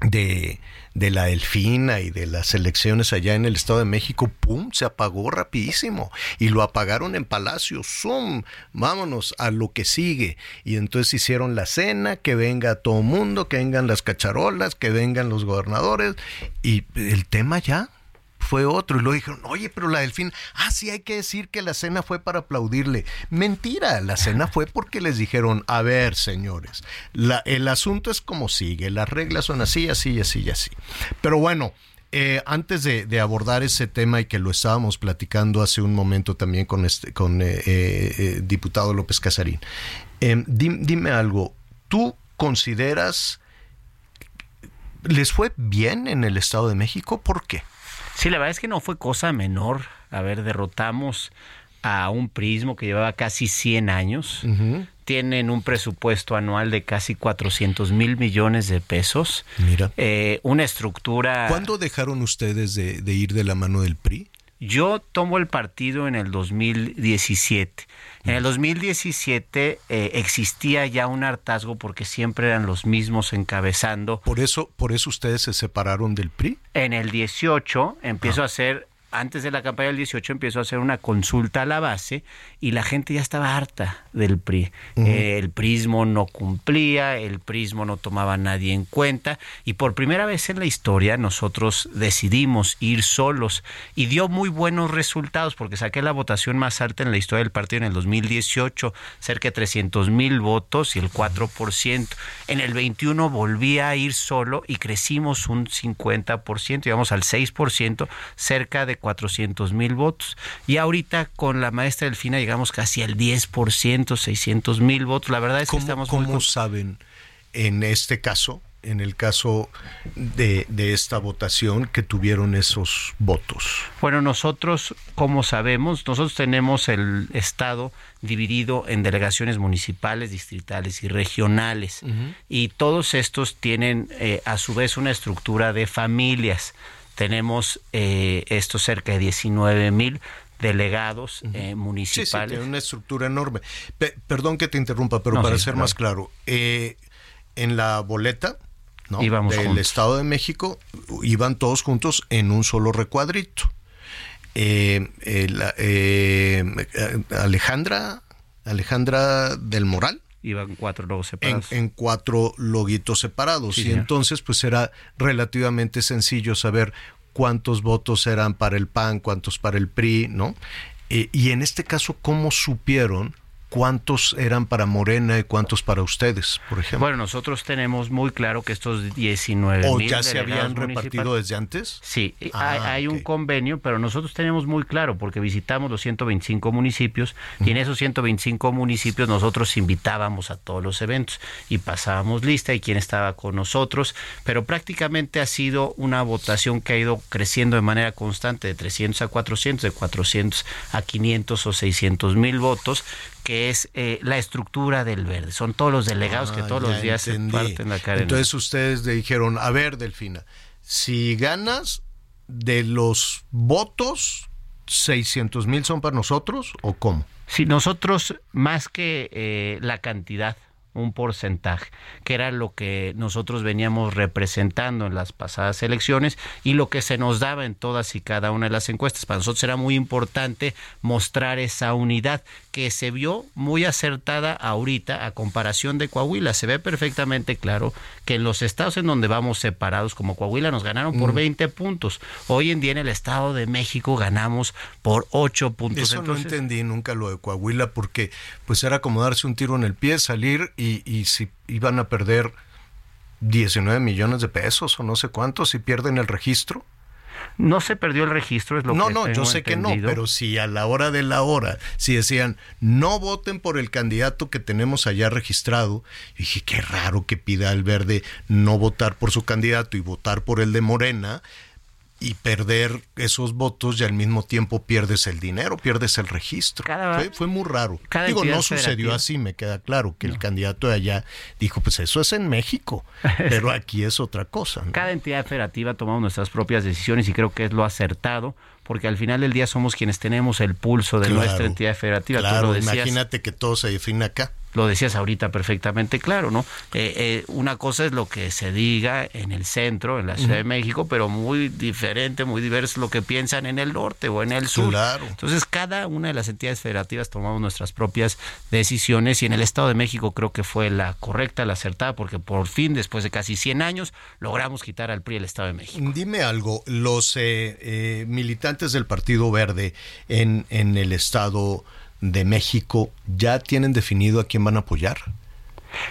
S1: de, de la Delfina y de las elecciones allá en el Estado de México, ¡pum! se apagó rapidísimo y lo apagaron en Palacio, ¡zoom! Vámonos a lo que sigue. Y entonces hicieron la cena, que venga todo mundo, que vengan las cacharolas, que vengan los gobernadores y el tema ya fue otro. Y luego dijeron, oye, pero la delfín, ah, sí, hay que decir que la cena fue para aplaudirle. Mentira, la cena fue porque les dijeron, a ver, señores, el asunto es como sigue, las reglas son así, así, así así. Pero bueno. Eh, antes de, abordar ese tema y que lo estábamos platicando hace un momento también con este con eh, eh, diputado López Casarín, dime, dime algo, ¿tú consideras les fue bien en el Estado de México? ¿Por qué?
S10: Sí, la verdad es que no fue cosa menor. A ver, derrotamos a un prismo que llevaba casi 100 años. Tienen un presupuesto anual de casi 400 mil millones de pesos.
S1: Mira.
S10: Eh, una estructura...
S1: ¿Cuándo dejaron ustedes de, de ir de la mano del PRI?
S10: Yo tomo el partido en el 2017. En el 2017 eh, existía ya un hartazgo porque siempre eran los mismos encabezando.
S1: Por eso, por eso ustedes se separaron del PRI.
S10: En el 18 empiezo a hacer antes de la campaña del 18 empezó a hacer una consulta a la base y la gente ya estaba harta del PRI. Eh, el prismo no cumplía, el prismo no tomaba a nadie en cuenta y por primera vez en la historia nosotros decidimos ir solos y dio muy buenos resultados porque saqué la votación más alta en la historia del partido en el 2018, cerca de 300 mil votos y el 4%. En el 21 volví a ir solo y crecimos un 50%, llegamos al 6%, cerca de 400 mil votos. Y ahorita con la maestra Delfina llegamos casi al 10%, 600 mil votos. La verdad es que estamos
S1: ¿Cómo
S10: muy...
S1: saben en este caso, en el caso de, de, esta votación, que tuvieron esos votos?
S10: Bueno, nosotros, como sabemos, nosotros tenemos el Estado dividido en delegaciones municipales, distritales y regionales. Uh -huh. Y todos estos tienen eh, a su vez una estructura de familias tenemos eh, esto cerca de 19 mil delegados eh, municipales.
S1: Sí, sí, tiene una estructura enorme. Pe perdón que te interrumpa, pero no, para sí, ser claro. más claro, eh, en la boleta ¿no? Del
S10: juntos.
S1: Estado de México iban todos juntos en un solo recuadrito. Eh, Alejandra, Alejandra del Moral,
S10: iban cuatro logos separados.
S1: En, en cuatro loguitos separados.
S10: Sí,
S1: y
S10: señor.
S1: entonces, pues era relativamente sencillo saber cuántos votos eran para el PAN, cuántos para el PRI, ¿no? Eh, y en este caso, ¿cómo supieron cuántos eran para Morena y cuántos para ustedes, por ejemplo?
S10: Bueno, nosotros tenemos muy claro que estos 19
S1: ¿O
S10: mil
S1: ya se habían repartido desde antes?
S10: Sí,
S1: Ah,
S10: hay, hay un convenio, pero nosotros tenemos muy claro porque visitamos los 125 municipios y en esos 125 municipios nosotros invitábamos a todos los eventos y pasábamos lista y quién estaba con nosotros, pero prácticamente ha sido una votación que ha ido creciendo de manera constante de 300 a 400, de 400 a 500 o 600 mil votos que es eh, la estructura del verde. Son todos los delegados que
S1: Ah,
S10: todos los días
S1: entendí.
S10: se parten la cara. en-
S1: Entonces ustedes le dijeron, a ver, Delfina, si ganas de los votos, 600 mil son para nosotros o cómo?
S10: Si nosotros, más que eh, la cantidad, un porcentaje, que era lo que nosotros veníamos representando en las pasadas elecciones y lo que se nos daba en todas y cada una de las encuestas. Para nosotros era muy importante mostrar esa unidad que se vio muy acertada ahorita a comparación de Coahuila. Se ve perfectamente claro que en los estados en donde vamos separados, como Coahuila, nos ganaron por
S1: Mm.
S10: 20 puntos. Hoy en día en el Estado de México ganamos por 8 puntos.
S1: Eso
S10: Entonces,
S1: no entendí nunca lo de Coahuila porque pues era como darse un tiro en el pie, salir y, y si iban a perder 19 millones de pesos o no sé cuántos si pierden el registro.
S10: No se perdió el registro, es lo
S1: no,
S10: que
S1: no,
S10: tengo
S1: yo sé que no, pero si a la hora de la hora, si decían, no voten por el candidato que tenemos allá registrado, y dije, qué raro que pida al verde no votar por su candidato y votar por el de Morena y perder esos votos y al mismo tiempo pierdes el dinero, pierdes el registro.
S10: Cada-
S1: fue, fue muy raro. Digo, no sucedió así, me queda claro que el candidato de allá dijo, pues eso es en México, *laughs* pero aquí es otra cosa. ¿no?
S10: Cada entidad federativa tomamos nuestras propias decisiones y creo que es lo acertado, porque al final del día somos quienes tenemos el pulso de
S1: Claro,
S10: nuestra entidad federativa. Tú
S1: Claro,
S10: lo decías.
S1: imagínate que todo se define acá.
S10: Lo decías ahorita perfectamente claro, ¿no? Eh, eh, una cosa es lo que se diga en el centro, en la Ciudad de México, pero muy diferente, muy diverso lo que piensan en el norte o en el sur.
S1: Claro.
S10: Entonces, cada una de las entidades federativas tomamos nuestras propias decisiones y en el Estado de México creo que fue la correcta, la acertada, porque por fin, después de casi 100 años, logramos quitar al PRI el Estado de México.
S1: Dime algo, los eh, eh, militantes del Partido Verde en, en el Estado de México ya tienen definido a quién van a apoyar.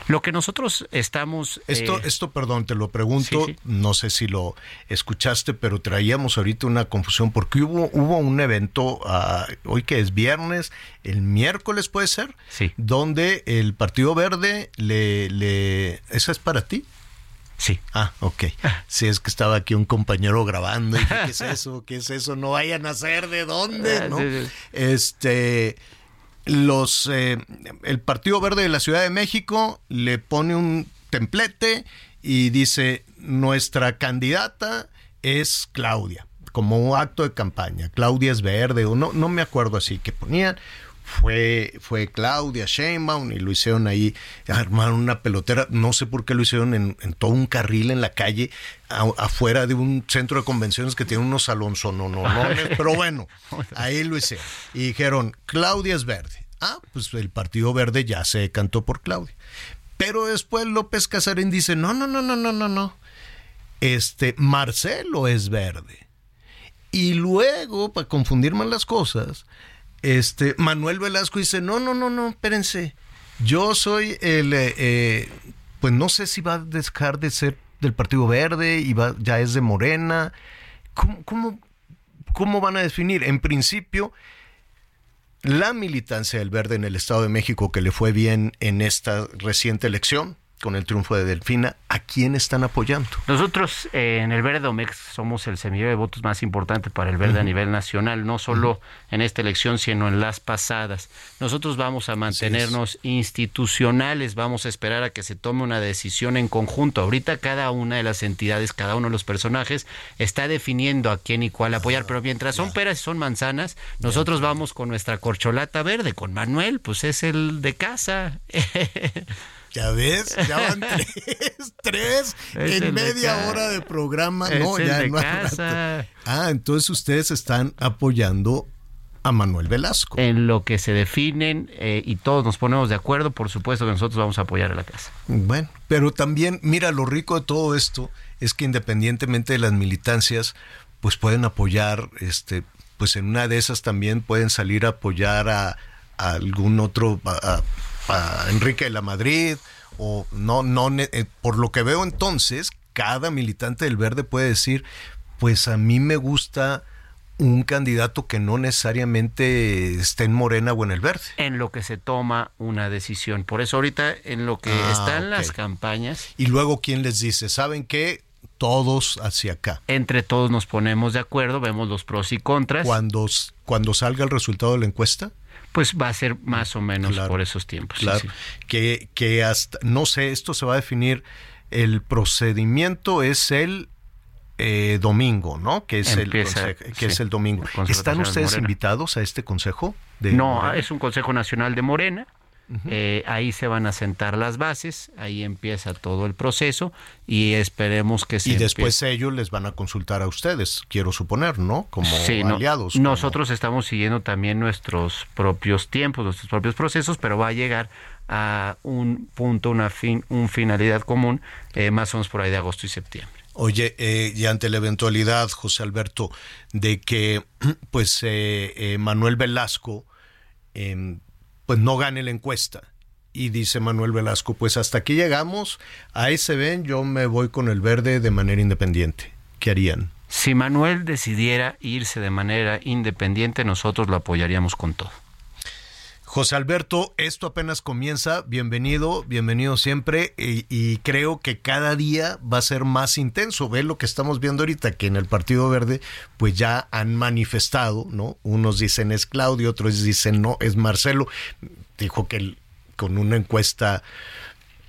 S10: Lo que nosotros estamos...
S1: Esto,
S10: eh,
S1: esto, perdón, te lo pregunto,
S10: Sí, sí.
S1: no sé si lo escuchaste, pero traíamos ahorita una confusión porque hubo, hubo un evento, ah, hoy que es viernes, el miércoles puede ser,
S10: Sí.
S1: donde el Partido Verde le... le ¿Esa es para ti?
S10: Sí.
S1: Ah, ok. *laughs* Sí, es que estaba aquí un compañero grabando y dije, ¿qué es *laughs* eso? ¿Qué es eso? No vayan a ser de dónde, ¿no?
S10: Sí, sí.
S1: Este, los, eh, el Partido Verde de la Ciudad de México le pone un templete y dice, nuestra candidata es Claudia, como acto de campaña. Claudia es verde, o no, no me acuerdo así que ponían. Fue, fue Claudia Sheinbaum y lo hicieron ahí, armaron una pelotera, no sé por qué lo hicieron en, en todo un carril en la calle, a- afuera de un centro de convenciones que tiene unos salonzononones, *laughs* pero bueno, ahí lo hicieron. Y dijeron, Claudia es verde. Ah, pues el Partido Verde ya se cantó por Claudia. Pero después López Casarín dice, no, no, no, no, no, no, no. Este, Marcelo es verde. Y luego, para confundir más las cosas, este, Manuel Velasco dice, no, no, no, no, espérense. Yo soy el, eh, eh, pues no sé si va a dejar de ser del Partido Verde y va, ya es de Morena. ¿Cómo, cómo, cómo van a definir? En principio, la militancia del Verde en el Estado de México que le fue bien en esta reciente elección, con el triunfo de Delfina, ¿a quién están apoyando?
S10: Nosotros eh, en el Verde Omex somos el semillero de votos más importante para el Verde a nivel nacional, no solo en esta elección, sino en las pasadas. Nosotros vamos a mantenernos institucionales, vamos a esperar a que se tome una decisión en conjunto. Ahorita cada una de las entidades, cada uno de los personajes está definiendo a quién y cuál apoyar, pero mientras son peras y son manzanas, nosotros vamos con nuestra corcholata verde, con Manuel, pues es el de casa. *laughs*
S1: Ya ves, ya van *laughs* tres, tres
S10: Es
S1: en media hora de programa.
S10: Es
S1: no, ya
S10: de
S1: no hay
S10: casa.
S1: Ah, entonces ustedes están apoyando a Manuel Velasco.
S10: en lo que se definen eh, y todos nos ponemos de acuerdo, por supuesto que nosotros vamos a apoyar a la casa.
S1: Bueno, pero también, mira, lo rico de todo esto es que independientemente de las militancias, pues pueden apoyar, este, pues en una de esas también pueden salir a apoyar a, a algún otro, a, a- a Enrique de la Madrid, o no, no, eh, por lo que veo entonces, cada militante del verde puede decir, pues a mí me gusta un candidato que no necesariamente esté en Morena o en el verde.
S10: En lo que se toma una decisión. Por eso ahorita en lo que
S1: Ah,
S10: están las campañas,
S1: Y luego, ¿quién les dice? ¿Saben qué? Todos hacia acá.
S10: entre todos nos ponemos de acuerdo, vemos los pros y contras,
S1: Cuando, cuando salga el resultado de la encuesta,
S10: pues va a ser más o menos
S1: Claro.
S10: por esos tiempos.
S1: claro,
S10: sí.
S1: Que, que hasta, no sé, esto se va a definir, el procedimiento es el eh, domingo, ¿no? Que es, el,
S10: Empieza,
S1: conse- que
S10: sí,
S1: es el domingo.
S10: el
S1: ¿Están ustedes invitados a este consejo? de
S10: No,
S1: Morena?
S10: es un Consejo Nacional de Morena. Eh, ahí se van a sentar las bases, ahí empieza todo el proceso y esperemos que se
S1: Y después ellos les van a consultar a ustedes, quiero suponer, ¿no? Como
S10: Sí, no,
S1: aliados. como-
S10: Nosotros estamos siguiendo también nuestros propios tiempos, nuestros propios procesos, pero va a llegar a un punto, una fin, un finalidad común, eh, más o menos por ahí de agosto y septiembre.
S1: Oye, eh, y ante la eventualidad, José Alberto, de que *clears throat* pues eh, eh, Manuel Velasco em, pues no gane la encuesta. Y dice Manuel Velasco, pues hasta aquí llegamos, ahí se ven, yo me voy con el verde de manera independiente. ¿Qué harían?
S10: Si Manuel decidiera irse de manera independiente, nosotros lo apoyaríamos con todo.
S1: José Alberto, esto apenas comienza, bienvenido, bienvenido siempre y, y creo que cada día va a ser más intenso. Ve lo que estamos viendo ahorita, que en el Partido Verde pues ya han manifestado, ¿no? Unos dicen es Claudio, otros dicen no, es Marcelo. Dijo que el- con una encuesta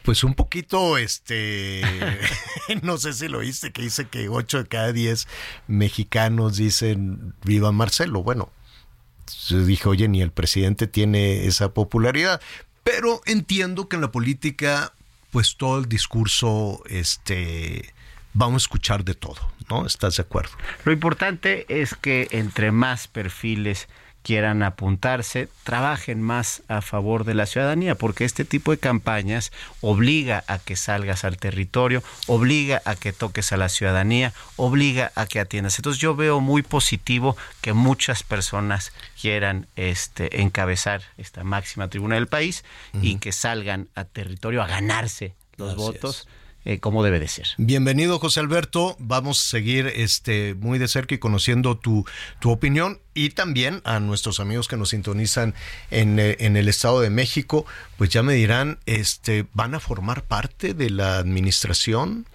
S1: pues un poquito, este, *laughs* *laughs* no sé si lo viste, que dice que 8 de cada 10 mexicanos dicen viva Marcelo. Bueno, yo dije, oye, ni el presidente tiene esa popularidad. Pero entiendo que en la política, pues todo el discurso, este, vamos a escuchar de todo, ¿no? ¿Estás de acuerdo?
S10: Lo importante es que entre más perfiles quieran apuntarse, trabajen más a favor de la ciudadanía, porque este tipo de campañas obliga a que salgas al territorio, obliga a que toques a la ciudadanía, obliga a que atiendas. Entonces yo veo muy positivo que muchas personas quieran este encabezar esta máxima tribuna del país y que salgan a territorio a ganarse los votos eh, como debe de ser.
S1: Bienvenido, José Alberto. Vamos a seguir este, muy de cerca y conociendo tu, tu opinión y también a nuestros amigos que nos sintonizan en, eh, en el Estado de México, pues ya me dirán, este, ¿van a formar parte de la administración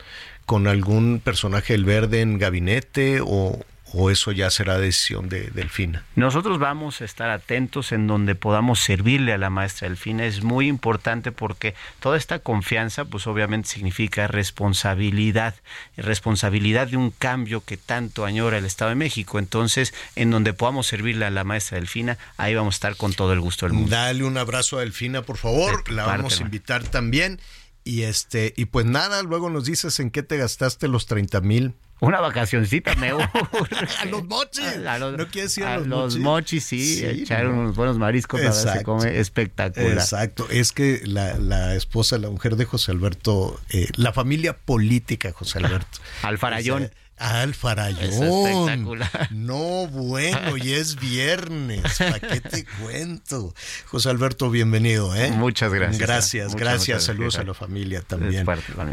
S1: con algún personaje del verde en gabinete o, o eso ya será decisión de Delfina?
S10: Nosotros vamos a estar atentos en donde podamos servirle a la maestra Delfina. Es muy importante porque toda esta confianza, pues obviamente significa responsabilidad, responsabilidad de un cambio que tanto añora el Estado de México. Entonces, en donde podamos servirle a la maestra Delfina, ahí vamos a estar con todo el gusto del mundo.
S1: Dale un abrazo a Delfina, por favor.
S10: De
S1: La
S10: parte,
S1: vamos a invitar también. Y este, y pues nada, luego nos dices en qué te gastaste los 30 mil.
S10: Una vacacioncita me *laughs*
S1: a los mochis.
S10: A los-
S1: ¿No quieres ir
S10: a
S1: a los,
S10: los mochis, sí, echar
S1: ¿no?
S10: unos buenos mariscos, la verdad, se
S1: Exacto.
S10: come espectacular.
S1: Exacto, es que la, la esposa, la mujer de José Alberto, eh, la familia política José Alberto. *laughs*
S10: Alfarayón.
S1: O sea, Alfarayón.
S10: Es espectacular. *laughs*
S1: No, bueno, y es viernes. ¿Para qué te cuento? José Alberto, bienvenido, ¿eh?
S10: Muchas gracias.
S1: Gracias,
S10: Muchas,
S1: gracias.
S10: muchas
S1: Saludos
S10: gracias.
S1: a la familia también.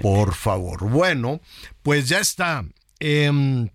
S1: Por favor. Bueno, pues ya está. Em,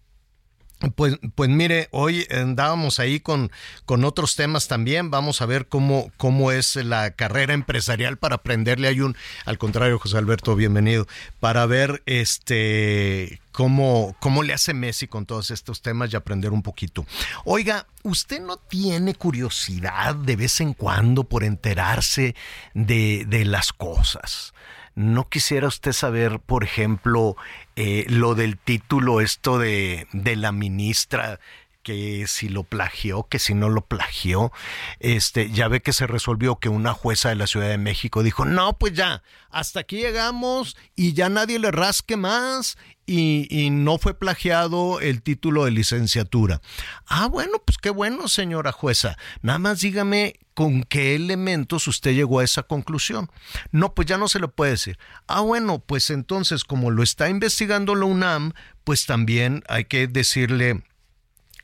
S1: pues, pues mire, hoy andábamos ahí con, con otros temas también. Vamos a ver cómo, cómo es la carrera empresarial para aprenderle a un, al contrario, José Alberto, bienvenido, para ver este cómo, cómo le hace Messi con todos estos temas y aprender un poquito. Oiga, ¿usted no tiene curiosidad de vez en cuando por enterarse de, de las cosas? ¿No quisiera usted saber, por ejemplo, eh, lo del título esto de, de la ministra? Que si lo plagió, que si no lo plagió, este, ya ve que se resolvió que una jueza de la Ciudad de México dijo, no, pues ya, hasta aquí llegamos y ya nadie le rasque más y, y no fue plagiado el título de licenciatura. Ah, bueno, pues qué bueno, señora jueza. Nada más dígame con qué elementos usted llegó a esa conclusión. No, pues ya no se le puede decir. Ah, bueno, pues entonces, como lo está investigando la UNAM, pues también hay que decirle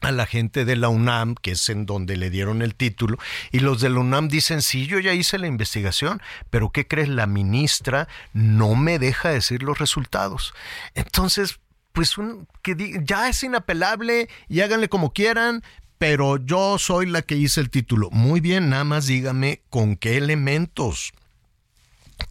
S1: a la gente de la UNAM, que es en donde le dieron el título, y los de la UNAM dicen, sí, yo ya hice la investigación, pero ¿qué crees? La ministra no me deja decir los resultados. Entonces, pues que ya es inapelable y háganle como quieran, pero yo soy la que hice el título. Muy bien, nada más dígame con qué elementos.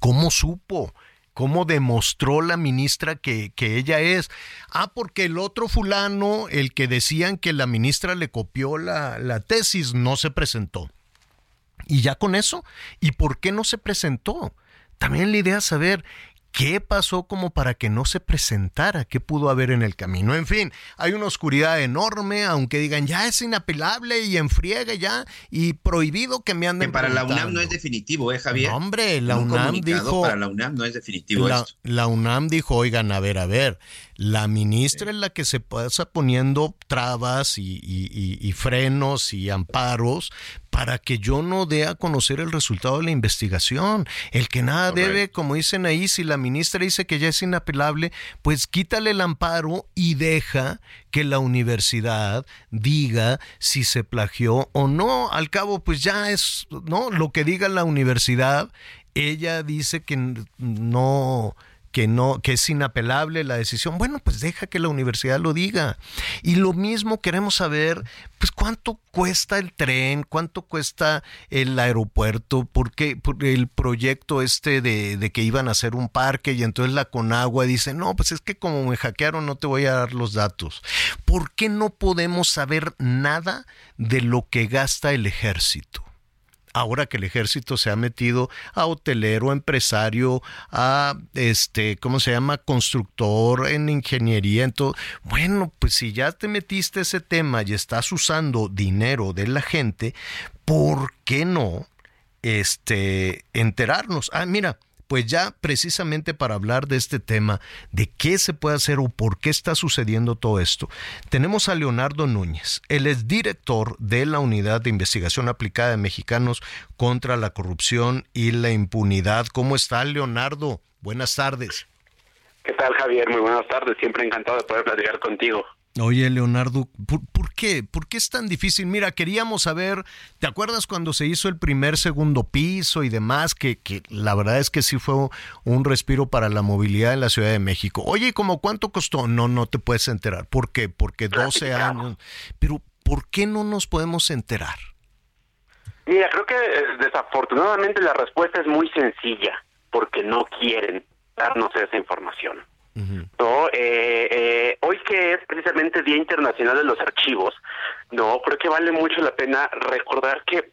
S1: ¿Cómo supo? ¿Cómo demostró la ministra que, que ella es? Ah, porque el otro fulano, el que decían que la ministra le copió la, la tesis, no se presentó. Y ya con eso, ¿y por qué no se presentó? También la idea es saber qué pasó como para que no se presentara, qué pudo haber en el camino. En fin, hay una oscuridad enorme, aunque digan ya es inapelable y enfriega ya y prohibido que me anden
S5: Que para la UNAM no es definitivo, ¿eh, Javier?
S1: No, hombre, la
S5: Un
S1: UNAM dijo-
S5: Para la UNAM no es definitivo
S1: La,
S5: esto.
S1: la UNAM dijo, oigan, a ver, a ver, la ministra es la que se pasa poniendo trabas y, y- y- y frenos y amparos para que yo no dé a conocer el resultado de la investigación. El que nada debe, como dicen ahí, si la ministra dice que ya es inapelable, pues quítale el amparo y deja que la universidad diga si se plagió o no. Al cabo, pues ya es, ¿no? Lo que diga la universidad, ella dice que no que no que es inapelable la decisión. Bueno, pues deja que la universidad lo diga. Y lo mismo queremos saber, pues cuánto cuesta el tren, cuánto cuesta el aeropuerto, porque por el proyecto este de, de que iban a hacer un parque y entonces la Conagua dice, no, pues es que como me hackearon no te voy a dar los datos. ¿Por qué no podemos saber nada de lo que gasta el ejército? Ahora que el ejército se ha metido a hotelero, empresario, a este, ¿cómo se llama? constructor en ingeniería, en todo. Bueno, pues si ya te metiste ese tema y estás usando dinero de la gente, ¿por qué no? este, enterarnos. Ah, mira, pues ya precisamente para hablar de este tema, de qué se puede hacer o por qué está sucediendo todo esto, tenemos a Leonardo Núñez. Él es director de la Unidad de Investigación Aplicada de Mexicanos contra la Corrupción y la Impunidad. ¿Cómo está, Leonardo? Buenas tardes.
S11: ¿Qué tal, Javier? Muy buenas tardes. Siempre encantado de poder platicar contigo.
S1: Oye, Leonardo, ¿por, por qué? ¿Por qué es tan difícil? Mira, queríamos saber, ¿te acuerdas cuando se hizo el primer, segundo piso y demás? Que, que la verdad es que sí fue un respiro para la movilidad en la Ciudad de México. Oye, ¿y cómo cuánto costó? No, no te puedes enterar. ¿Por qué? Porque 12 años. Pero, ¿por qué no nos podemos enterar?
S11: Mira, creo que eh, desafortunadamente la respuesta es muy sencilla, porque no quieren darnos esa información. No, eh, eh, hoy que es precisamente Día Internacional de los Archivos, no, creo que vale mucho la pena recordar que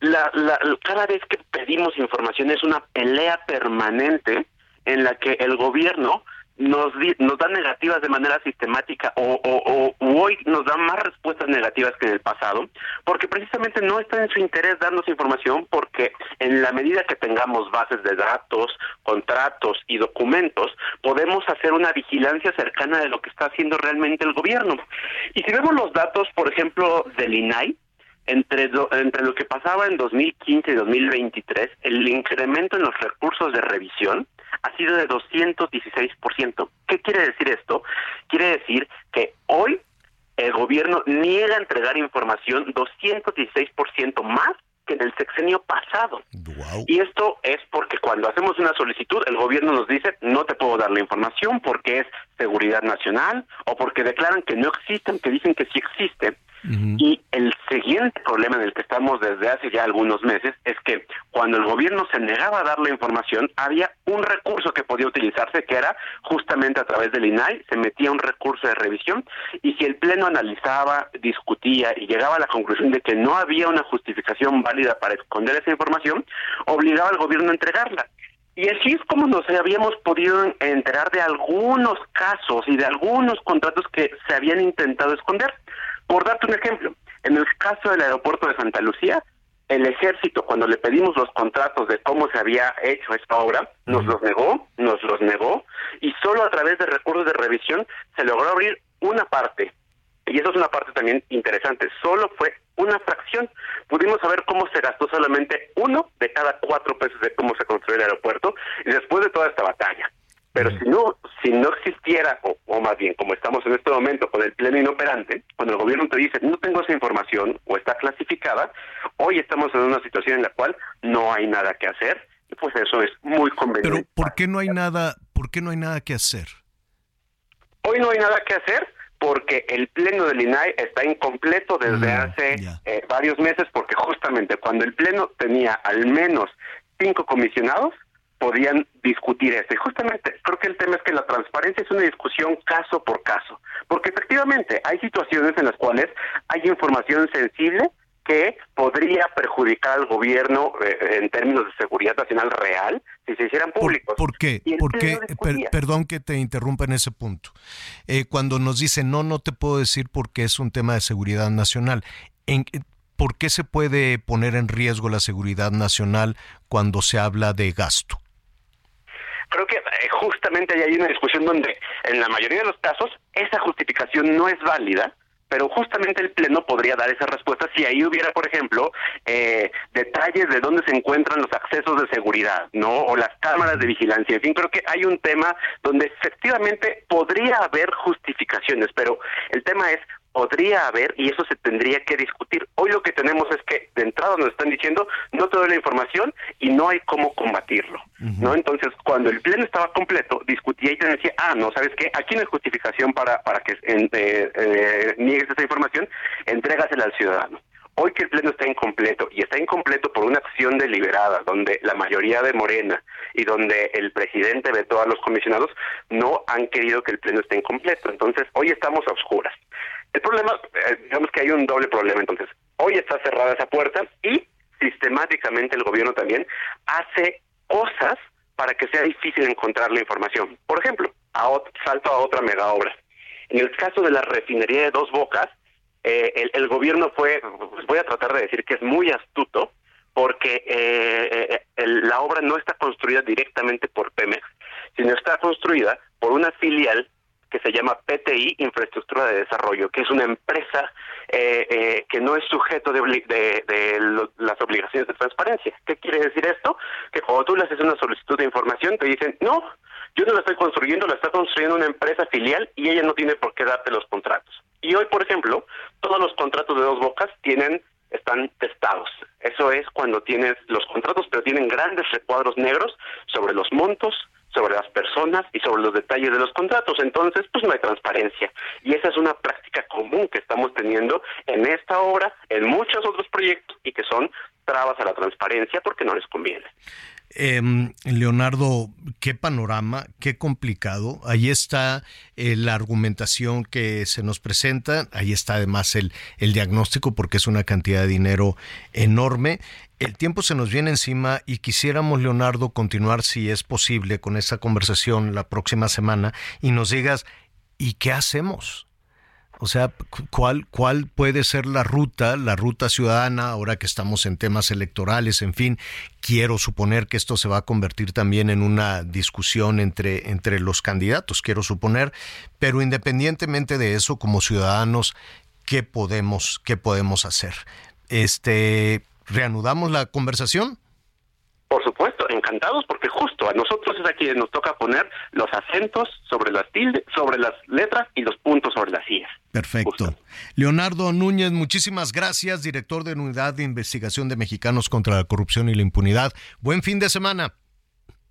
S11: la, la, cada vez que pedimos información es una pelea permanente en la que el gobierno nos, nos da negativas de manera sistemática o, o, hoy nos da más respuestas negativas que en el pasado, porque precisamente no está en su interés darnos información, porque en la medida que tengamos bases de datos, contratos y documentos, podemos hacer una vigilancia cercana de lo que está haciendo realmente el gobierno. Y si vemos los datos, por ejemplo, del INAI, entre, do- entre lo que pasaba en 2015 y 2023, el incremento en los recursos de revisión ha sido de 216%. ¿Qué quiere decir esto? Quiere decir que hoy el gobierno niega entregar información 216% más que en el sexenio pasado. Y esto es porque cuando hacemos una solicitud, el gobierno nos dice, no te puedo dar la información porque es seguridad nacional o porque declaran que no existen, que dicen que sí existe. Y el siguiente problema en el que estamos desde hace ya algunos meses es que cuando el gobierno se negaba a dar la información, había un recurso que podía utilizarse, que era justamente a través del INAI, se metía un recurso de revisión, y si el Pleno analizaba, discutía y llegaba a la conclusión de que no había una justificación válida para esconder esa información, obligaba al gobierno a entregarla. Y así es como nos habíamos podido enterar de algunos casos y de algunos contratos que se habían intentado esconder. Por darte un ejemplo, en el caso del aeropuerto de Santa Lucía, el ejército, cuando le pedimos los contratos de cómo se había hecho esta obra, nos los negó, nos los negó, y solo a través de recursos de revisión se logró abrir una parte. Y eso es una parte también interesante, solo fue una fracción. Pudimos saber cómo se gastó solamente uno de cada cuatro pesos de cómo se construyó el aeropuerto, y después de toda esta batalla. Pero si no, si no existiera, o, o más bien como estamos en este momento con el pleno inoperante, cuando el gobierno te dice no tengo esa información o está clasificada, hoy estamos en una situación en la cual no hay nada que hacer, y pues eso es muy conveniente.
S1: Pero ¿por qué no hay nada, por qué no hay nada que hacer?
S11: Hoy no hay nada que hacer porque el pleno del INAI está incompleto desde hace eh, varios meses porque justamente cuando el pleno tenía al menos cinco comisionados podían discutir eso. Y justamente creo que el tema es que la transparencia es una discusión caso por caso, porque efectivamente hay situaciones en las cuales hay información sensible que podría perjudicar al gobierno eh, en términos de seguridad nacional real si se hicieran públicos.
S1: ¿Por ¿Por qué? Per-
S11: discutía.
S1: perdón que te interrumpa en ese punto. Eh, cuando nos dicen, no, no te puedo decir porque es un tema de seguridad nacional. ¿En, ¿Por qué se puede poner en riesgo la seguridad nacional cuando se habla de gasto?
S11: Creo que eh, justamente ahí hay una discusión donde en la mayoría de los casos esa justificación no es válida, pero justamente el Pleno podría dar esa respuesta si ahí hubiera, por ejemplo, eh, detalles de dónde se encuentran los accesos de seguridad, ¿no? O las cámaras de vigilancia. En fin, creo que hay un tema donde efectivamente podría haber justificaciones, pero el tema es podría haber y eso se tendría que discutir. Hoy lo que tenemos es que de entrada nos están diciendo no te doy la información y no hay cómo combatirlo, ¿no? Entonces, cuando el pleno estaba completo, discutía y te decía, ah, no, ¿sabes qué? Aquí no hay justificación para, para que en- eh, eh, niegues esa información, entrégasela al ciudadano. Hoy que el pleno está incompleto y está incompleto por una acción deliberada donde la mayoría de Morena y donde el presidente vetó a los comisionados, no han querido que el pleno esté incompleto. Entonces, hoy estamos a oscuras. El problema, eh, digamos que hay un doble problema. Entonces, hoy está cerrada esa puerta y sistemáticamente el gobierno también hace cosas para que sea difícil encontrar la información. Por ejemplo, a ot- salto a otra mega obra. En el caso de la refinería de Dos Bocas, eh, el, el gobierno fue, pues voy a tratar de decir que es muy astuto, porque eh, eh, la obra no está construida directamente por Pemex, sino está construida por una filial que se llama PTI, Infraestructura de Desarrollo, que es una empresa eh, eh, que no es sujeto de, las obligaciones de transparencia. ¿Qué quiere decir esto? Que cuando tú le haces una solicitud de información, te dicen, no, yo no la estoy construyendo, la está construyendo una empresa filial y ella no tiene por qué darte los contratos. Y hoy, por ejemplo, todos los contratos de dos bocas tienen están testados. Eso es cuando tienes los contratos, pero tienen grandes recuadros negros sobre los montos, sobre las personas y sobre los detalles de los contratos. Entonces, pues no hay transparencia. Y esa es una práctica común que estamos teniendo en esta obra, en muchos otros proyectos y que son trabas a la transparencia porque no les conviene.
S1: Em, Leonardo, qué panorama, qué complicado. Ahí está eh, la argumentación que se nos presenta, ahí está además el, el diagnóstico porque es una cantidad de dinero enorme. El tiempo se nos viene encima y quisiéramos, Leonardo, continuar, si es posible, con esta conversación la próxima semana y nos digas, ¿y qué hacemos? O sea, ¿cuál, ¿cuál puede ser la ruta, la ruta ciudadana, ahora que estamos en temas electorales, en fin? Quiero suponer que esto se va a convertir también en una discusión entre, entre los candidatos, quiero suponer, pero independientemente de eso, como ciudadanos, ¿qué podemos, qué podemos hacer? Este, ¿Reanudamos la conversación?
S11: Por supuesto, encantados, a nosotros es a quienes nos toca poner los acentos sobre las tildes, sobre las letras y los puntos sobre las sillas.
S1: Perfecto. Leonardo Núñez, muchísimas gracias, director de Unidad de Investigación de Mexicanos contra la Corrupción y la Impunidad. Buen fin de semana.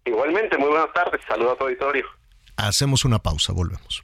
S11: Igualmente, muy buenas tardes. Saludos a tu auditorio.
S1: Hacemos una pausa, volvemos.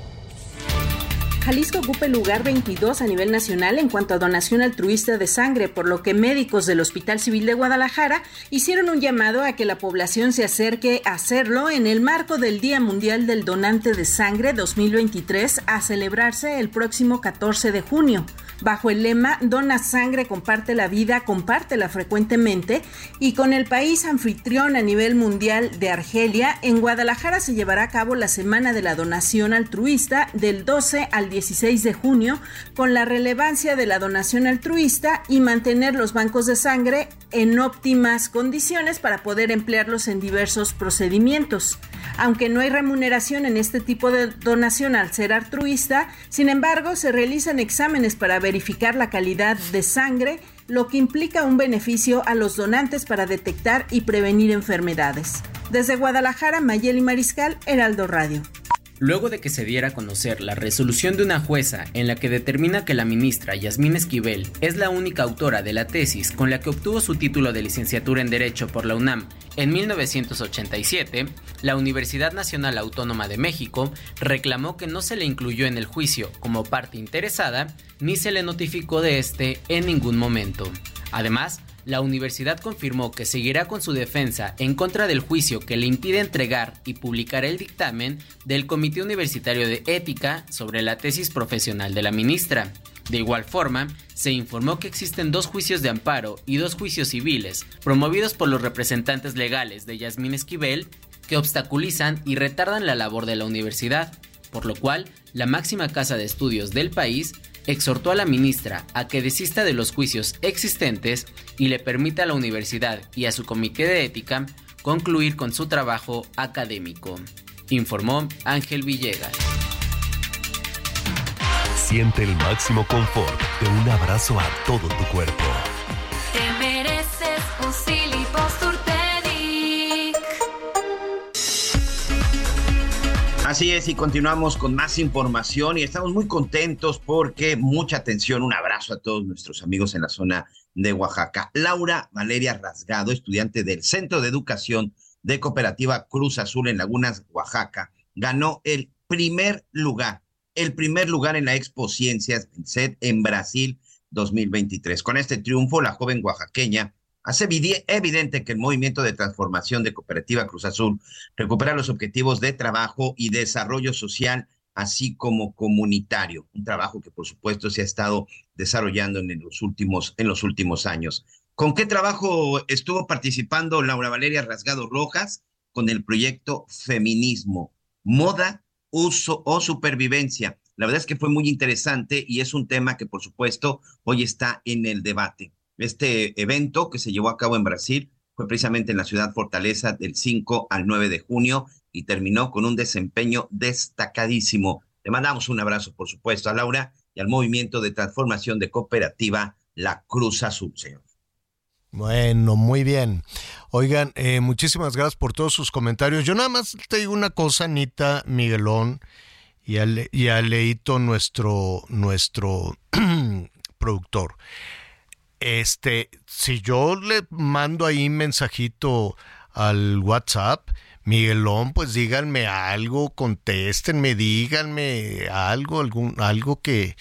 S12: Jalisco ocupa el lugar 22 a nivel nacional en cuanto a donación altruista de sangre, por lo que médicos del Hospital Civil de Guadalajara hicieron un llamado a que la población se acerque a hacerlo en el marco del Día Mundial del Donante de Sangre 2023 a celebrarse el próximo 14 de junio. Bajo el lema Dona sangre, comparte la vida, compártela frecuentemente y con el país anfitrión a nivel mundial de Argelia, en Guadalajara se llevará a cabo la Semana de la Donación Altruista del 12 al 16 de junio con la relevancia de la donación altruista y mantener los bancos de sangre en óptimas condiciones para poder emplearlos en diversos procedimientos. Aunque no hay remuneración en este tipo de donación al ser altruista, sin embargo se realizan exámenes para ver verificar la calidad de sangre, lo que implica un beneficio a los donantes para detectar y prevenir enfermedades. Desde Guadalajara, Mayeli Mariscal, Heraldo Radio
S13: luego de que se diera a conocer la resolución de una jueza en la que determina que la ministra Yasmín Esquivel es la única autora de la tesis con la que obtuvo su título de licenciatura en Derecho por la UNAM en 1987, la Universidad Nacional Autónoma de México reclamó que no se le incluyó en el juicio como parte interesada ni se le notificó de este en ningún momento. Además, la universidad confirmó que seguirá con su defensa en contra del juicio que le impide entregar y publicar el dictamen del Comité Universitario de Ética sobre la tesis profesional de la ministra. De igual forma, se informó que existen dos juicios de amparo y dos juicios civiles promovidos por los representantes legales de Yasmín Esquivel que obstaculizan y retardan la labor de la universidad, por lo cual la máxima casa de estudios del país exhortó a la ministra a que desista de los juicios existentes y le permita a la universidad y a su comité de ética concluir con su trabajo académico, informó Ángel Villegas.
S7: Siente el máximo confort de un abrazo a todo tu cuerpo.
S5: Así es, y continuamos con más información y estamos muy contentos porque mucha atención, un abrazo a todos nuestros amigos en la zona de Oaxaca. Laura Valeria Rasgado, estudiante del Centro de Educación de Cooperativa Cruz Azul en Lagunas, Oaxaca, ganó el primer lugar, el primer lugar en la Expo Ciencias en Brasil 2023. Con este triunfo, la joven oaxaqueña hace evidente que el movimiento de transformación de Cooperativa Cruz Azul recupera los objetivos de trabajo y desarrollo social, así como comunitario, un trabajo que por supuesto se ha estado desarrollando en los últimos, años. ¿Con qué trabajo estuvo participando Laura Valeria Rasgado Rojas? Con el proyecto Feminismo, Moda, Uso o Supervivencia. La verdad es que fue muy interesante y es un tema que por supuesto hoy está en el debate. Este evento que se llevó a cabo en Brasil fue precisamente en la ciudad Fortaleza del 5 al 9 de junio y terminó con un desempeño destacadísimo. Le mandamos un abrazo, por supuesto, a Laura y al movimiento de transformación de cooperativa La Cruz Azul, señor.
S1: Bueno, muy bien. Oigan, eh, muchísimas gracias por todos sus comentarios. Yo nada más te digo una cosa, Anita Miguelón y a, y a Leito, nuestro, nuestro *clears throat* productor. Este, si yo le mando ahí un mensajito al WhatsApp, Miguelón, pues díganme algo, contéstenme, díganme algo, algún, algo que,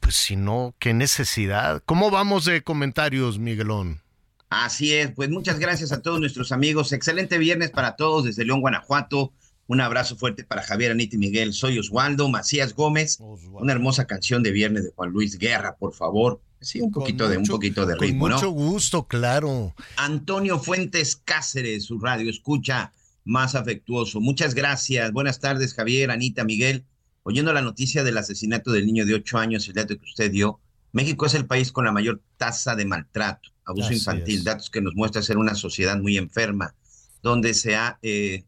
S1: pues si no, qué necesidad. ¿Cómo vamos de comentarios, Miguelón?
S5: Así es, pues muchas gracias a todos nuestros amigos. Excelente viernes para todos desde León, Guanajuato. Un abrazo fuerte para Javier, Anita y Miguel. Soy Oswaldo Macías Gómez. Una hermosa canción de viernes de Juan Luis Guerra, por favor. Sí, un poquito de un poquito de ritmo,
S1: con mucho gusto, claro.
S5: Antonio Fuentes Cáceres, su radio escucha más afectuoso. Muchas gracias. Buenas tardes, Javier, Anita, Miguel. Oyendo la noticia del asesinato del niño de ocho años, el dato que usted dio, México es el país con la mayor tasa de maltrato, abuso infantil, datos que nos muestra ser una sociedad muy enferma, donde se ha eh,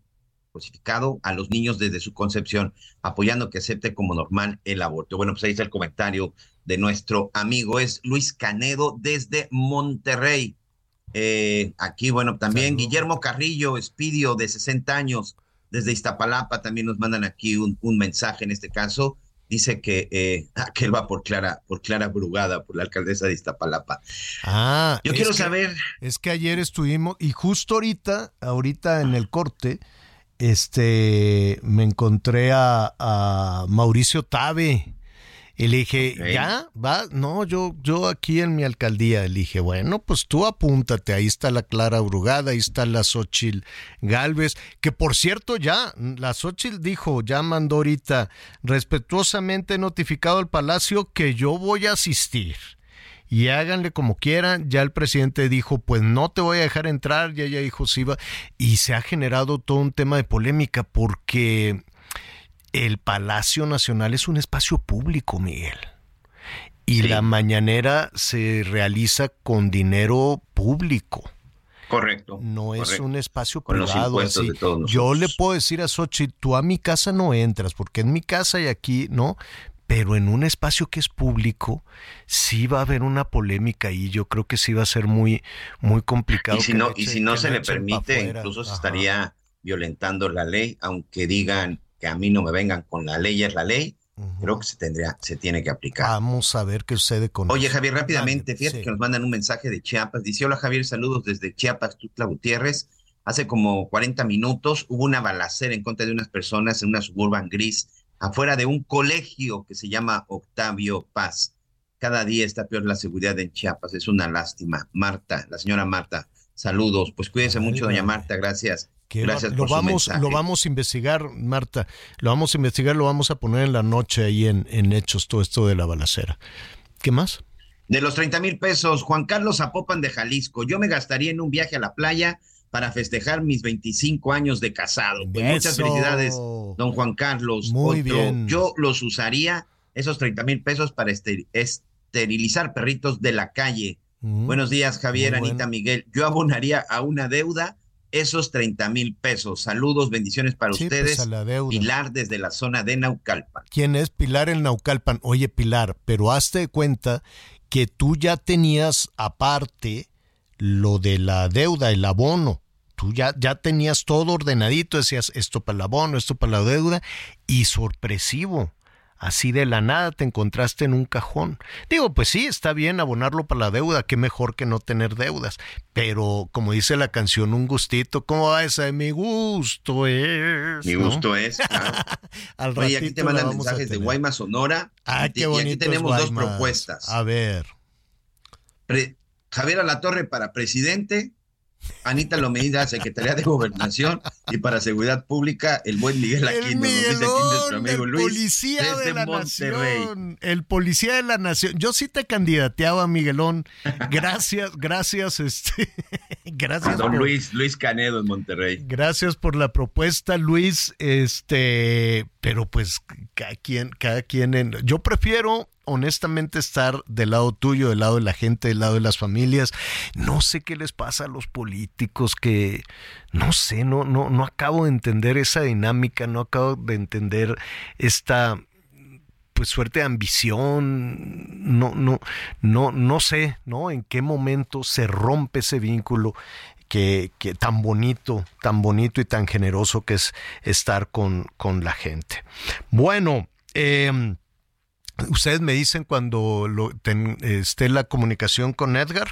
S5: cosificado a los niños desde su concepción, apoyando que acepte como normal el aborto. Bueno, pues ahí está el comentario de nuestro amigo, es Luis Canedo desde Monterrey. Eh, aquí, bueno, también Guillermo Carrillo, Espidio, de 60 años, desde Iztapalapa, también nos mandan aquí un, un mensaje en este caso. Dice que eh, *laughs* aquel va por Clara, por Clara Brugada, por la alcaldesa de Iztapalapa.
S1: Ah,
S5: yo quiero
S1: que,
S5: saber.
S1: Es que ayer estuvimos, y justo ahorita, ahorita en el corte, este, me encontré a, a Mauricio Tabe. Y le dije, ¿ya? ¿Va? No, yo, yo aquí en mi alcaldía. Le dije, bueno, pues tú apúntate. Ahí está la Clara Brugada, ahí está la Xochil Galvez. Que por cierto, ya, la Xochil dijo, ya mandó ahorita, respetuosamente notificado al Palacio que yo voy a asistir. Y háganle como quieran. Ya el presidente dijo, pues no te voy a dejar entrar. Ya ella dijo, sí va. Y se ha generado todo un tema de polémica porque el Palacio Nacional es un espacio público, Miguel. Y sí. la mañanera se realiza con dinero público.
S5: Correcto.
S1: No
S5: correcto.
S1: es un espacio privado. Así. Yo le puedo decir a Sochi, tú a mi casa no entras, porque en mi casa y aquí, ¿no? Pero en un espacio que es público, sí va a haber una polémica y yo creo que sí va a ser muy, muy complicado.
S5: Y si no, y si no se le permite, incluso se estaría violentando la ley, aunque digan que a mí no me vengan con la ley es la ley, uh -huh. creo que se tendría, se tiene que aplicar.
S1: Vamos a ver qué sucede con
S5: Oye. Javier, rápidamente, fíjate sí. que nos mandan un mensaje de Chiapas. Dice, hola Javier, saludos desde Chiapas, Tutla Gutiérrez. Hace como 40 minutos hubo una balacera en contra de unas personas en una suburban gris afuera de un colegio que se llama Octavio Paz. Cada día está peor la seguridad en Chiapas, es una lástima. Marta, la señora Marta, saludos. Pues cuídense mucho, doña Marta, gracias. Gracias
S1: lo
S5: por
S1: vamos,
S5: su.
S1: Lo vamos a investigar, Marta. Lo vamos a investigar, lo vamos a poner en la noche ahí en, en Hechos, todo esto de la balacera. ¿Qué más?
S5: De los 30 mil pesos, Juan Carlos Zapopan de Jalisco. Yo me gastaría en un viaje a la playa para festejar mis 25 años de casado. Pues muchas felicidades, don Juan Carlos.
S1: Muy
S5: Otro,
S1: bien.
S5: Yo los usaría, esos 30 mil pesos, para esterilizar perritos de la calle. Mm, Buenos días, Javier, Anita, bueno. Miguel. Yo abonaría a una deuda esos 30 mil pesos. Saludos, bendiciones para
S1: sí,
S5: ustedes.
S1: Pues la deuda.
S5: Pilar desde la zona de Naucalpan.
S1: ¿Quién es Pilar en Naucalpan? Oye, Pilar, pero hazte de cuenta que tú ya tenías aparte lo de la deuda, el abono. Tú ya, ya tenías todo ordenadito, decías esto para el abono, esto para la deuda, y sorpresivo. Así de la nada te encontraste en un cajón. Digo, pues sí, está bien abonarlo para la deuda, qué mejor que no tener deudas. Pero, como dice la canción, un gustito, ¿cómo va esa? Mi gusto es.
S5: Mi gusto ¿no? es, claro. *laughs*
S1: Al
S5: Oye, aquí te mandan mensajes de Guaymas, Sonora.
S1: Ah, qué bonito.
S5: Y aquí tenemos dos propuestas.
S1: A ver.
S5: Pre Javier Alatorre para presidente, Anita Lomeida, Secretaría de Gobernación y para Seguridad Pública, el buen Miguel Aquino, nos dice aquí nuestro amigo
S1: el
S5: Luis,
S1: policía de la
S5: Monterrey.
S1: nación, el policía de la nación. Yo sí te candidateaba, Miguelón. Gracias, gracias, este, *laughs* gracias.
S5: Don
S1: por-
S5: Luis, Luis Canedo en Monterrey.
S1: Gracias por la propuesta, Luis. Este, pero pues cada quien, cada quien en. Yo prefiero honestamente estar del lado tuyo, del lado de la gente, del lado de las familias. No sé qué les pasa a los políticos que no sé, no, no, no acabo de entender esa dinámica, no acabo de entender esta pues suerte de ambición, no, no, no, no sé, ¿no? En qué momento se rompe ese vínculo que, que tan bonito, tan bonito y tan generoso que es estar con, con la gente. Bueno, eh, ustedes me dicen cuando lo, ten- esté la comunicación con Edgar.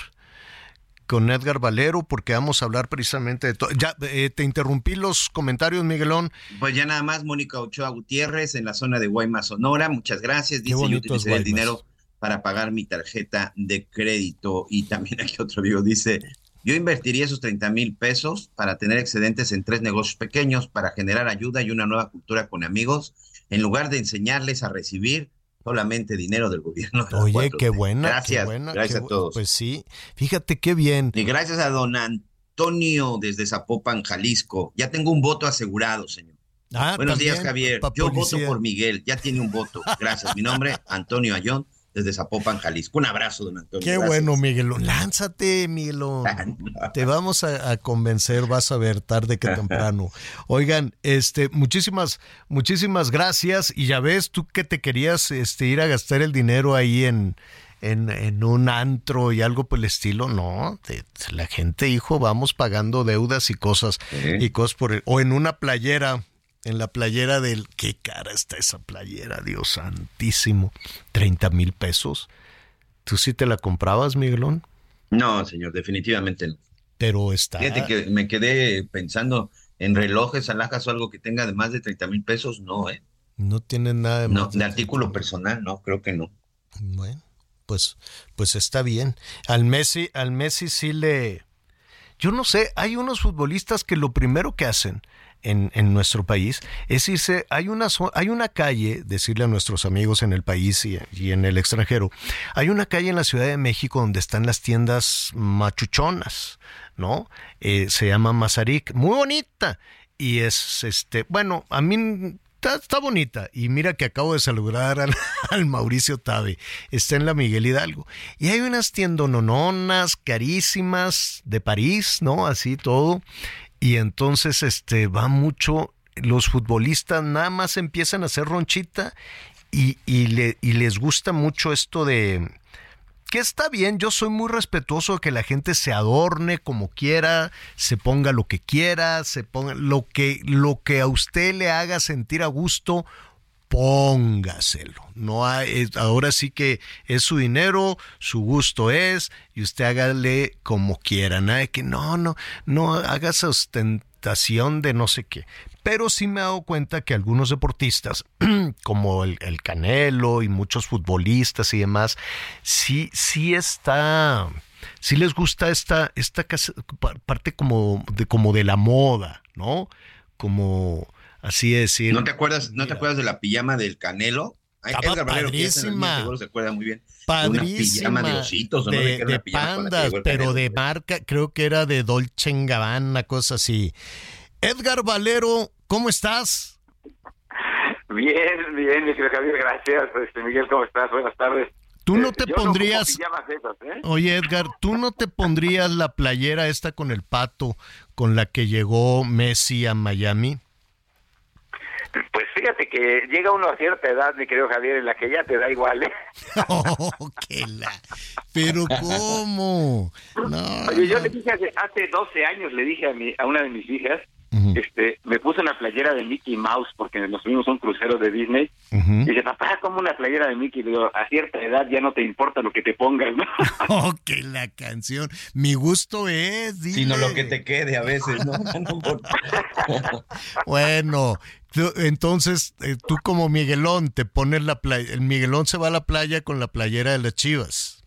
S1: Con Edgar Valero, porque vamos a hablar precisamente de todo. Ya eh, te interrumpí los comentarios, Miguelón.
S5: Pues ya nada más, Mónica Ochoa Gutiérrez en la zona de Guaymas, Sonora. Muchas gracias. Dice, yo utilicé el dinero para pagar mi tarjeta de crédito. Y también *laughs* aquí otro amigo dice, yo invertiría esos 30 mil pesos para tener excedentes en tres negocios pequeños, para generar ayuda y una nueva cultura con amigos, en lugar de enseñarles a recibir solamente dinero del gobierno. de
S1: Oye,
S5: 4T.
S1: qué buena.
S5: Gracias,
S1: qué buena,
S5: gracias
S1: qué
S5: a todos.
S1: Pues sí, fíjate qué bien.
S5: Y gracias a don Antonio desde Zapopan, Jalisco. Ya tengo un voto asegurado, señor.
S1: Ah,
S5: Buenos días, Javier. Yo
S1: policía.
S5: voto por Miguel. Ya tiene un voto. Gracias. Mi nombre, Antonio Ayón, desde Zapopan, Jalisco. Un abrazo, don Antonio.
S1: Qué
S5: Gracias.
S1: bueno, Miguelón. Lánzate, Miguelón. *laughs* Te vamos a, a convencer, vas a ver, tarde que temprano. *laughs* Oigan, este, muchísimas, muchísimas gracias. Y ya ves, tú que te querías este, ir a gastar el dinero ahí en, en, en un antro y algo por el estilo. No, te- la gente, hijo, vamos pagando deudas y cosas, y cosas por el- o en una playera. En la playera del... Qué cara está esa playera, Dios santísimo. 30 mil pesos. ¿Tú sí te la comprabas, Miguelón?
S5: No, señor, definitivamente no.
S1: Pero está.
S5: Fíjate que me quedé pensando en relojes, alhajas o algo que tenga de más de 30 mil pesos. No, ¿eh?
S1: No tienen nada de
S5: No, de artículo personal, no, creo que no.
S1: Bueno, pues, pues está bien. Al Messi, al Messi sí le. Yo no sé, hay unos futbolistas que lo primero que hacen en, en nuestro país es irse, hay una, hay una calle, decirle a nuestros amigos en el país y, y en el extranjero, hay una calle en la Ciudad de México donde están las tiendas machuchonas, ¿no? Eh, se llama Mazarik, muy bonita. Y es, este, bueno, a mí Está, bonita. Y mira que acabo de saludar al, *laughs* al Mauricio Tabe. Está en la Miguel Hidalgo. Y hay unas tiendonononas carísimas de París, ¿no? Así todo. Y entonces este va mucho. Los futbolistas nada más empiezan a hacer ronchita y, y, le- y les gusta mucho esto de que está bien, yo soy muy respetuoso de que la gente se adorne como quiera, se ponga lo que quiera, se ponga lo que lo que a usted le haga sentir a gusto, póngaselo. No hay, ahora sí que es su dinero, su gusto es y usted hágale como quiera, nada de que no, no, no haga esa ostentación de no sé qué. Pero sí me he dado cuenta que algunos deportistas, *clears throat* como el, el Canelo y muchos futbolistas y demás, sí, sí está, sí les gusta esta, esta parte como de, como de la moda, ¿no? Como así decir.
S5: ¿No te acuerdas, no te acuerdas de la pijama del Canelo?
S1: Estaba padrísima.
S5: seguro se acuerda muy bien.
S1: Padrísima.
S5: Una pijama de ositos, o no
S1: pandas, pero de marca, creo que era de Dolce Gabbana, una cosa así. Edgar Valero, ¿cómo estás?
S14: Bien, bien, mi querido Javier, gracias. Este, Miguel, ¿cómo estás? Buenas tardes.
S1: ¿Tú no
S14: Eh,
S1: te
S14: yo
S1: pondrías-
S14: esas, ¿eh?
S1: Oye, Edgar, ¿tú no te pondrías la playera esta con el pato con la que llegó Messi a Miami?
S14: Pues fíjate que llega uno a cierta edad, mi querido Javier, en la que ya te da igual, ¿eh? *laughs*
S1: Oh, qué la... Pero ¿cómo? No,
S14: Oye, yo le dije hace, hace 12 años, le dije a, mi, a una de mis hijas, este, me puse una playera de Mickey Mouse porque nos subimos a un crucero de Disney. Y dice, papá, como una playera de Mickey? Le digo, a cierta edad ya no te importa lo que te pongas, ¿no? *laughs*
S1: Oh, que la canción. Mi gusto es.
S5: Sino lo que te quede a veces, ¿no? *laughs* *laughs*
S1: Bueno, entonces eh, tú como Miguelón te pones la playa. El Miguelón se va a la playa con la playera de las chivas.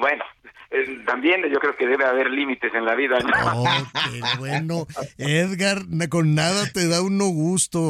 S14: Bueno, eh, también yo creo que debe haber límites en la vida. ¿no?
S1: Oh, qué bueno. Edgar, con nada te da uno gusto.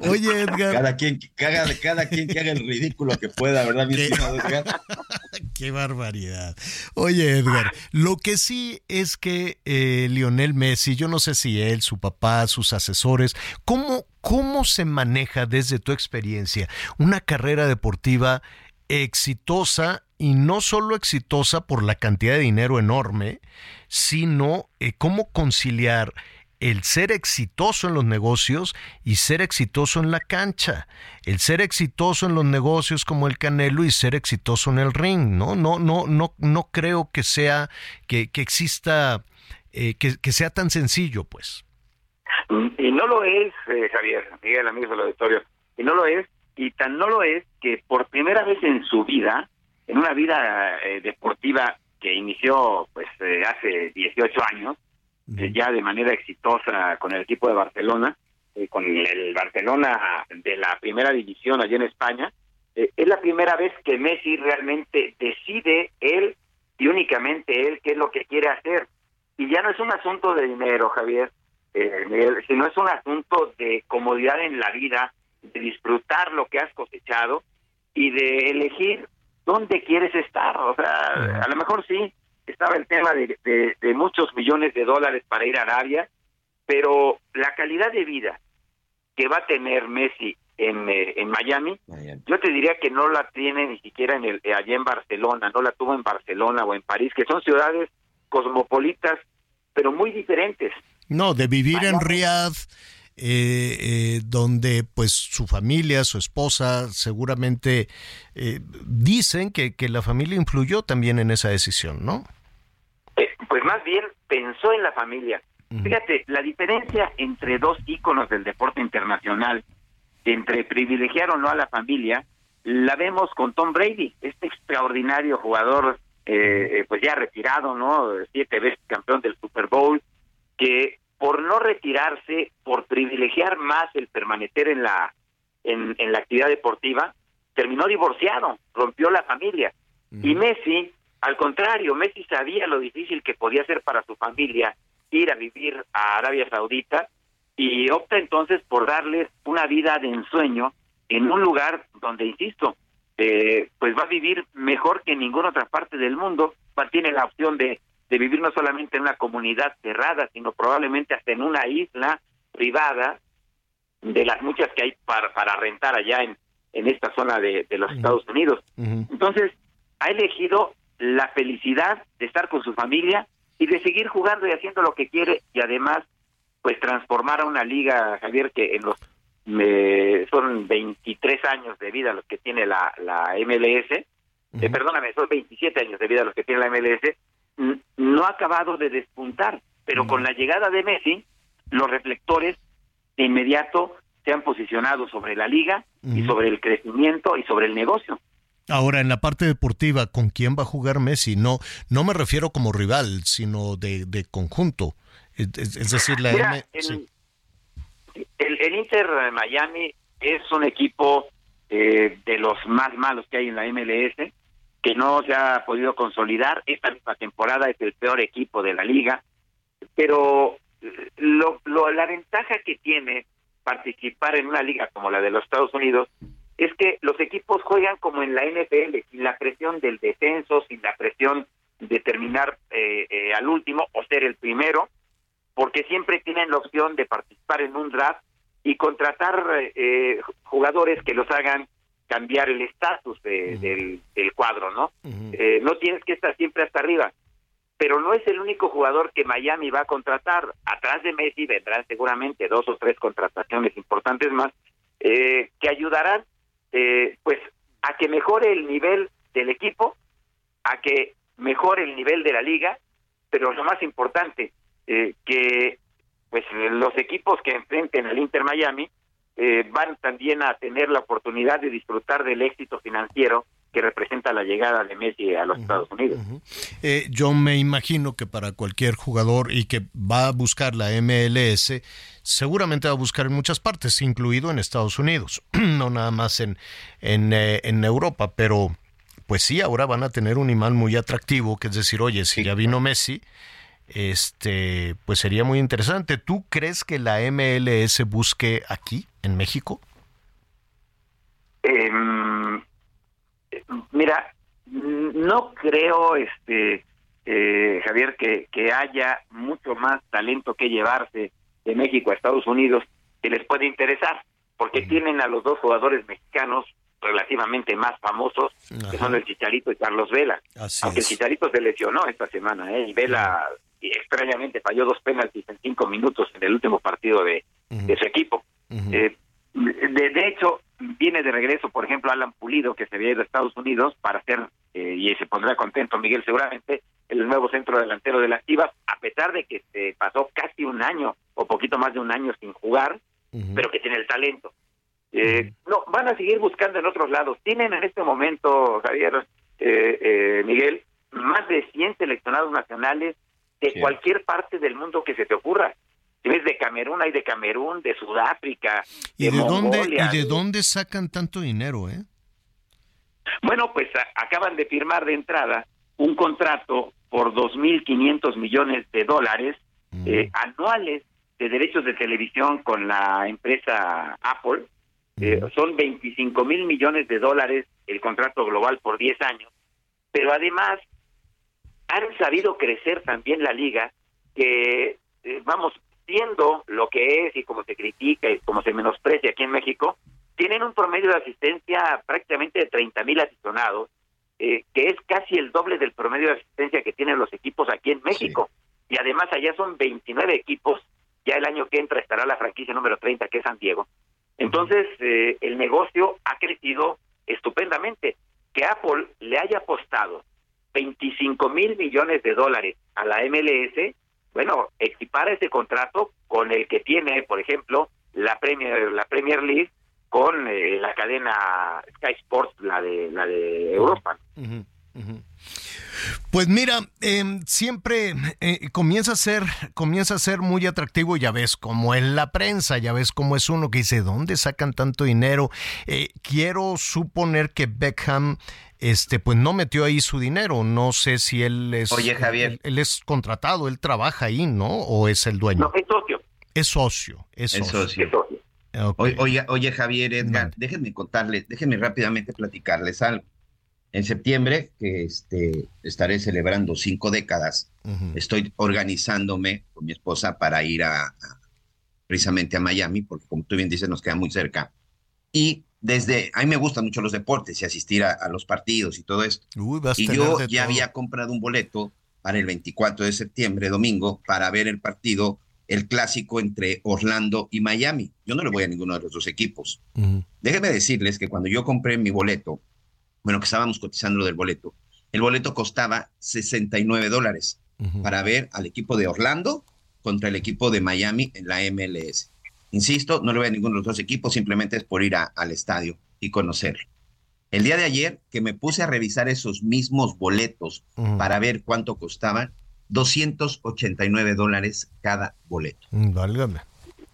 S1: Oye, Edgar.
S5: Cada quien, cada, cada quien que haga el ridículo que pueda, ¿verdad, mi estimado Edgar? *laughs*
S1: Qué barbaridad. Oye, Edgar, lo que sí es que eh, Lionel Messi, yo no sé si él, su papá, sus asesores, ¿cómo, ¿cómo se maneja desde tu experiencia una carrera deportiva exitosa y no solo exitosa por la cantidad de dinero enorme, sino eh, cómo conciliar el ser exitoso en los negocios y ser exitoso en la cancha. El ser exitoso en los negocios como el Canelo y ser exitoso en el ring, ¿no? No, no, no, no creo que sea, que, que exista, eh, que, que sea tan sencillo, pues.
S14: Y no lo es, eh, Javier, Miguel, amigos del auditorio, y no lo es, y tan no lo es que por primera vez en su vida, en una vida eh, deportiva que inició pues eh, hace 18 años, eh, ya de manera exitosa con el equipo de Barcelona, eh, con el Barcelona de la primera división allá en España, es la primera vez que Messi realmente decide él y únicamente él qué es lo que quiere hacer. Y ya no es un asunto de dinero, Javier, eh, Miguel, sino es un asunto de comodidad en la vida, de disfrutar lo que has cosechado y de elegir dónde quieres estar. O sea, a lo mejor sí, estaba el tema de, de- de muchos millones de dólares para ir a Arabia, pero la calidad de vida que va a tener Messi en, eh, en Miami, yo te diría que no la tiene ni siquiera en el, eh, allá en Barcelona, no la tuvo en Barcelona o en París, que son ciudades cosmopolitas, pero muy diferentes.
S1: No, de vivir en Riyadh, eh, eh, donde pues su familia, su esposa, seguramente eh, dicen que, que la familia influyó también en esa decisión, ¿no?
S14: Eh, pues más bien pensó en la familia. Fíjate, la diferencia entre dos íconos del deporte internacional, entre privilegiar o no a la familia, la vemos con Tom Brady, este extraordinario jugador, eh, eh, pues ya retirado, ¿no? Siete veces campeón del Super Bowl, que por no retirarse, por privilegiar más el permanecer en la en, en la actividad deportiva, terminó divorciado, rompió la familia. Y Messi, al contrario, Messi sabía lo difícil que podía ser para su familia ir a vivir a Arabia Saudita y opta entonces por darles una vida de ensueño en un lugar donde, insisto, eh, pues va a vivir mejor que en ninguna otra parte del mundo, tiene la opción de, de vivir no solamente en una comunidad cerrada, sino probablemente hasta en una isla privada de las muchas que hay para, para rentar allá en, en esta zona de, de los Estados Unidos. Entonces, ha elegido la felicidad de estar con su familia y de seguir jugando y haciendo lo que quiere y además, pues transformar a una liga, Javier, que en los me- son 23 años de vida los que tiene la, la MLS, eh, perdóname, son 27 años de vida los que tiene la MLS, no ha acabado de despuntar, pero con la llegada de Messi, los reflectores de inmediato se han posicionado sobre la liga y sobre el crecimiento y sobre el negocio.
S1: Ahora, en la parte deportiva, ¿con quién va a jugar Messi? No, no me refiero como rival, sino de, de conjunto. Es, decir, la
S14: Mira,
S1: M-
S14: el,
S1: sí.
S14: el- el Inter de Miami es un equipo eh, de los más malos que hay en la MLS, que no se ha podido consolidar. Esta misma temporada es el peor equipo de la liga, pero eh, lo, lo- la ventaja que tiene participar en una liga como la de los Estados Unidos es que los equipos juegan como en la NFL, sin la presión del descenso, sin la presión de terminar eh, eh, al último o ser el primero, porque siempre tienen la opción de participar en un draft y contratar eh, jugadores que los hagan cambiar el estatus de- del, del cuadro, ¿no? Eh, no tienes que estar siempre hasta arriba, pero no es el único jugador que Miami va a contratar. Atrás de Messi vendrán seguramente dos o tres contrataciones importantes más eh, que ayudarán, eh, pues, a que mejore el nivel del equipo, a que mejore el nivel de la liga, pero lo más importante, eh, que pues los equipos que enfrenten al Inter Miami eh, van también a tener la oportunidad de disfrutar del éxito financiero que representa la llegada de Messi a los Estados Unidos.
S1: Eh, yo me imagino que para cualquier jugador y que va a buscar la MLS, seguramente va a buscar en muchas partes, incluido en Estados Unidos, *clears throat* no nada más en, en, eh, en Europa, pero, pues sí, ahora van a tener un imán muy atractivo, que es decir, oye, si ya vino Messi, este, pues sería muy interesante. ¿Tú crees que la MLS busque aquí, en México?
S14: Em, mira, no creo, este, eh, Javier, que, que haya mucho más talento que llevarse de México a Estados Unidos que les puede interesar, porque tienen a los dos jugadores mexicanos relativamente más famosos, que son el Chicharito y Carlos Vela. Aunque el Chicharito se lesionó esta semana, ¿eh? y Vela extrañamente falló dos penaltis en cinco minutos en el último partido de, de su equipo. Eh, de, de, hecho, viene de regreso, por ejemplo, Alan Pulido, que se había ido a Estados Unidos para ser, eh, y se pondrá contento Miguel seguramente, el nuevo centro delantero de las Chivas, a pesar de que se pasó casi un año o poquito más de un año sin jugar, pero que tiene el talento. Eh, no, van a seguir buscando en otros lados. Tienen en este momento, Javier, eh, eh, Miguel, más de 100 seleccionados nacionales de
S5: Sí.
S14: cualquier parte del mundo que se te ocurra. Si ves de Camerún, hay de Camerún, de Sudáfrica,
S1: ¿Y de, dónde,
S14: Mongolia,
S1: ¿Y de dónde sacan tanto dinero, eh?
S14: Bueno, pues a- acaban de firmar de entrada un contrato por 2.500 millones de dólares eh, anuales de derechos de televisión con la empresa Apple. Eh, son 25 mil millones de dólares el contrato global por 10 años. Pero además han sabido crecer también la liga, que eh, vamos, siendo lo que es y como se critica y como se menosprecia aquí en México, tienen un promedio de asistencia prácticamente de 30 mil aficionados, eh, que es casi el doble del promedio de asistencia que tienen los equipos aquí en México. Y además allá son 29 equipos, ya el año que entra estará la franquicia número 30, que es San Diego. Entonces, eh, el negocio ha crecido estupendamente. Que Apple le haya apostado 25 mil millones de dólares a la MLS, bueno, equipara ese contrato con el que tiene, por ejemplo, la Premier, la Premier League con eh, la cadena Sky Sports, la de la de Europa.
S1: Pues mira, eh, siempre eh, comienza a ser, comienza a ser muy atractivo. Ya ves cómo es la prensa, ya ves cómo es uno que dice dónde sacan tanto dinero. Eh, quiero suponer que Beckham, este, pues no metió ahí su dinero. No sé si él es,
S5: Oye, Javier.
S1: él, él es contratado, él trabaja ahí, ¿no? O es el dueño.
S14: No, es socio.
S1: Es socio, es
S5: Es
S1: socio.
S5: socio.
S1: Ok.
S5: Oye, oye, oye, Javier, Edgar, déjenme contarles, déjenme rápidamente platicarles algo. En septiembre, que este, estaré celebrando cinco décadas, estoy organizándome con mi esposa para ir a, a- precisamente a Miami, porque como tú bien dices, nos queda muy cerca. Y desde, a mí me gustan mucho los deportes y asistir a, a los partidos y todo esto.
S1: Uy,
S5: y yo ya
S1: todo.
S5: había comprado un boleto para el 24 de septiembre, domingo, para ver el partido, el clásico entre Orlando y Miami. Yo no le voy a ninguno de los dos equipos. Déjenme decirles que cuando yo compré mi boleto, bueno, que estábamos cotizando lo del boleto, el boleto costaba 69 dólares para ver al equipo de Orlando contra el equipo de Miami en la MLS. Insisto, no le voy a ninguno de los dos equipos, simplemente es por ir a- al estadio y conocerlo. El día de ayer que me puse a revisar esos mismos boletos para ver cuánto costaban, 289 dólares cada boleto
S1: Mm, Válgame.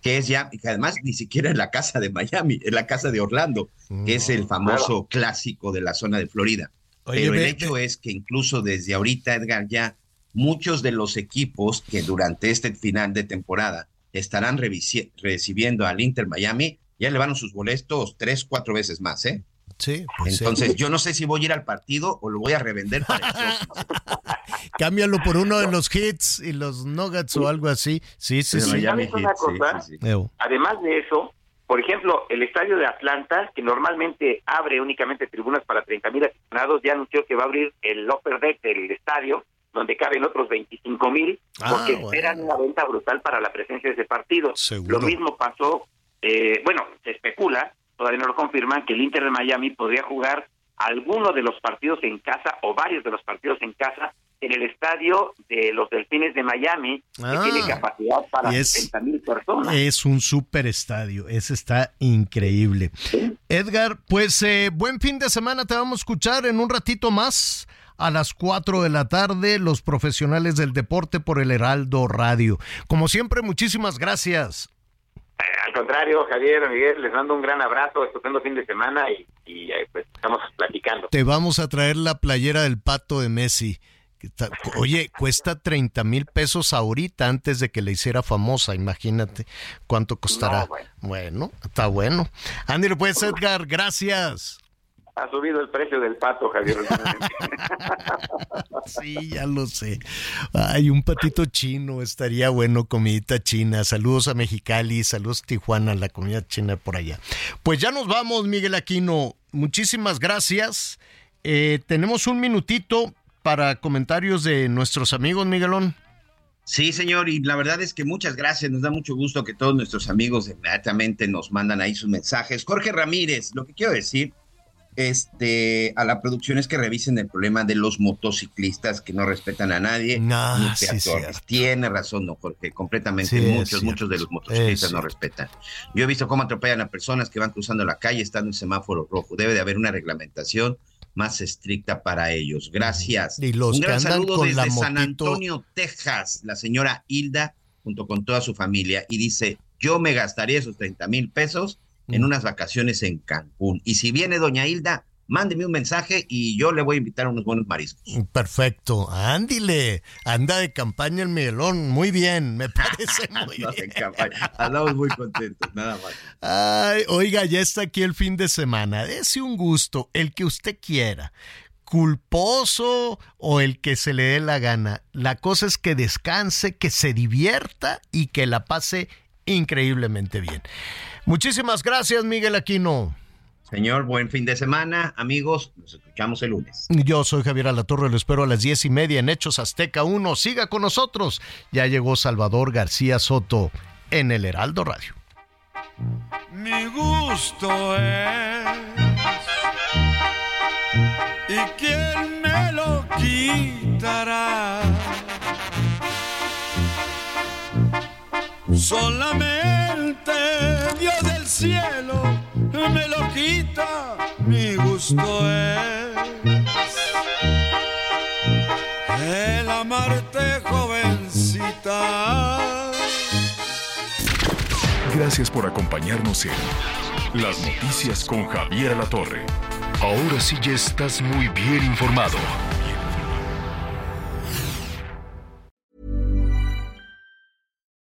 S5: Que es ya, y que además ni siquiera en la casa de Miami, en la casa de Orlando, que es el famoso clásico de la zona de Florida.
S1: Oye,
S5: Pero el hecho es que incluso desde ahorita, Edgar, ya muchos de los equipos que durante este final de temporada estarán recibiendo al Inter Miami, ya elevaron sus boletos tres, cuatro veces más, ¿eh?
S1: Sí, pues sí.
S5: Entonces, yo no sé si voy a ir al partido o lo voy a revender para el. *laughs*
S1: Cámbialo por uno de los hits y los nuggets o algo así. Sí, sí, sí.
S14: Además de eso, por ejemplo, el estadio de Atlanta, que normalmente abre únicamente tribunas para 30 mil aficionados, ya anunció que va a abrir el upper deck del estadio, donde caben otros 25 mil,
S1: Ah,
S14: porque
S1: bueno.
S14: esperan una venta brutal para la presencia de ese partido.
S1: Seguro.
S14: Lo mismo pasó, eh, bueno, se especula, todavía no lo confirman, que el Inter de Miami podría jugar alguno de los partidos en casa o varios de los partidos en casa en el estadio de los Delfines de Miami,
S1: Ah.
S14: que tiene capacidad para
S1: es-
S14: 60 mil personas.
S1: Es un super estadio, ese está increíble. Edgar, pues eh, buen fin de semana, te vamos a escuchar en un ratito más a las 4 de la tarde, los profesionales del deporte por el Heraldo Radio. Como siempre, muchísimas gracias.
S14: Al contrario, Javier, Miguel, les mando un gran abrazo, estupendo fin de semana y, eh, pues estamos platicando.
S1: Te vamos a traer la playera del pato de Messi. Oye, cuesta 30 mil pesos ahorita antes de que le hiciera famosa. Imagínate cuánto costará. bueno. está bueno. Andy puedes Edgar, gracias.
S14: Ha subido el precio del pato, Javier. *laughs*
S1: sí, ya lo sé. Ay, un patito chino estaría bueno, comidita china. Saludos a Mexicali, saludos a Tijuana, la comida china por allá. Pues ya nos vamos, Miguel Aquino. Muchísimas gracias. Eh, tenemos un minutito para comentarios de nuestros amigos, Miguelón.
S5: Sí, señor, y la verdad es que muchas gracias, nos da mucho gusto que todos nuestros amigos inmediatamente nos mandan ahí sus mensajes. Jorge Ramírez, lo que quiero decir este, a la producción es que revisen el problema de los motociclistas que no respetan a nadie.
S1: No,
S5: Tiene razón, no, Jorge, completamente. muchos, muchos de los motociclistas no respetan. Yo he visto cómo atropellan a personas que van cruzando la calle estando en semáforo rojo. Debe de haber una reglamentación más estricta para ellos. Gracias.
S1: Y los
S5: Un
S1: gran
S5: saludo desde
S1: San
S5: Antonio, Texas, la señora Hilda, junto con toda su familia, y dice, yo me gastaría esos 30 mil pesos en mm. unas vacaciones en Cancún. Y si viene doña Hilda, mándeme un mensaje y yo le voy a invitar a unos buenos mariscos.
S1: Perfecto, ándile, anda de campaña el Miguelón, muy bien, me *laughs* parece muy bien.
S5: Andamos muy contentos, nada más.
S1: Ay, oiga, ya está aquí el fin de semana, dese un gusto, el que usted quiera culposo o el que se le dé la gana. La cosa es que descanse, que se divierta y que la pase increíblemente bien. Muchísimas gracias, Miguel Aquino.
S5: Señor, buen fin de semana, amigos. Nos escuchamos el lunes.
S1: Yo soy Javier Alatorre, lo espero a las diez y media en Hechos Azteca 1. Siga con nosotros. Ya llegó Salvador García Soto en el Heraldo Radio.
S3: Mi gusto es. ¿Y quién me lo quitará? Solamente Dios del cielo me lo quita, mi gusto es el amarte jovencita.
S2: Gracias por acompañarnos en Las Noticias con Javier La Torre. Ahora sí ya estás muy bien informado.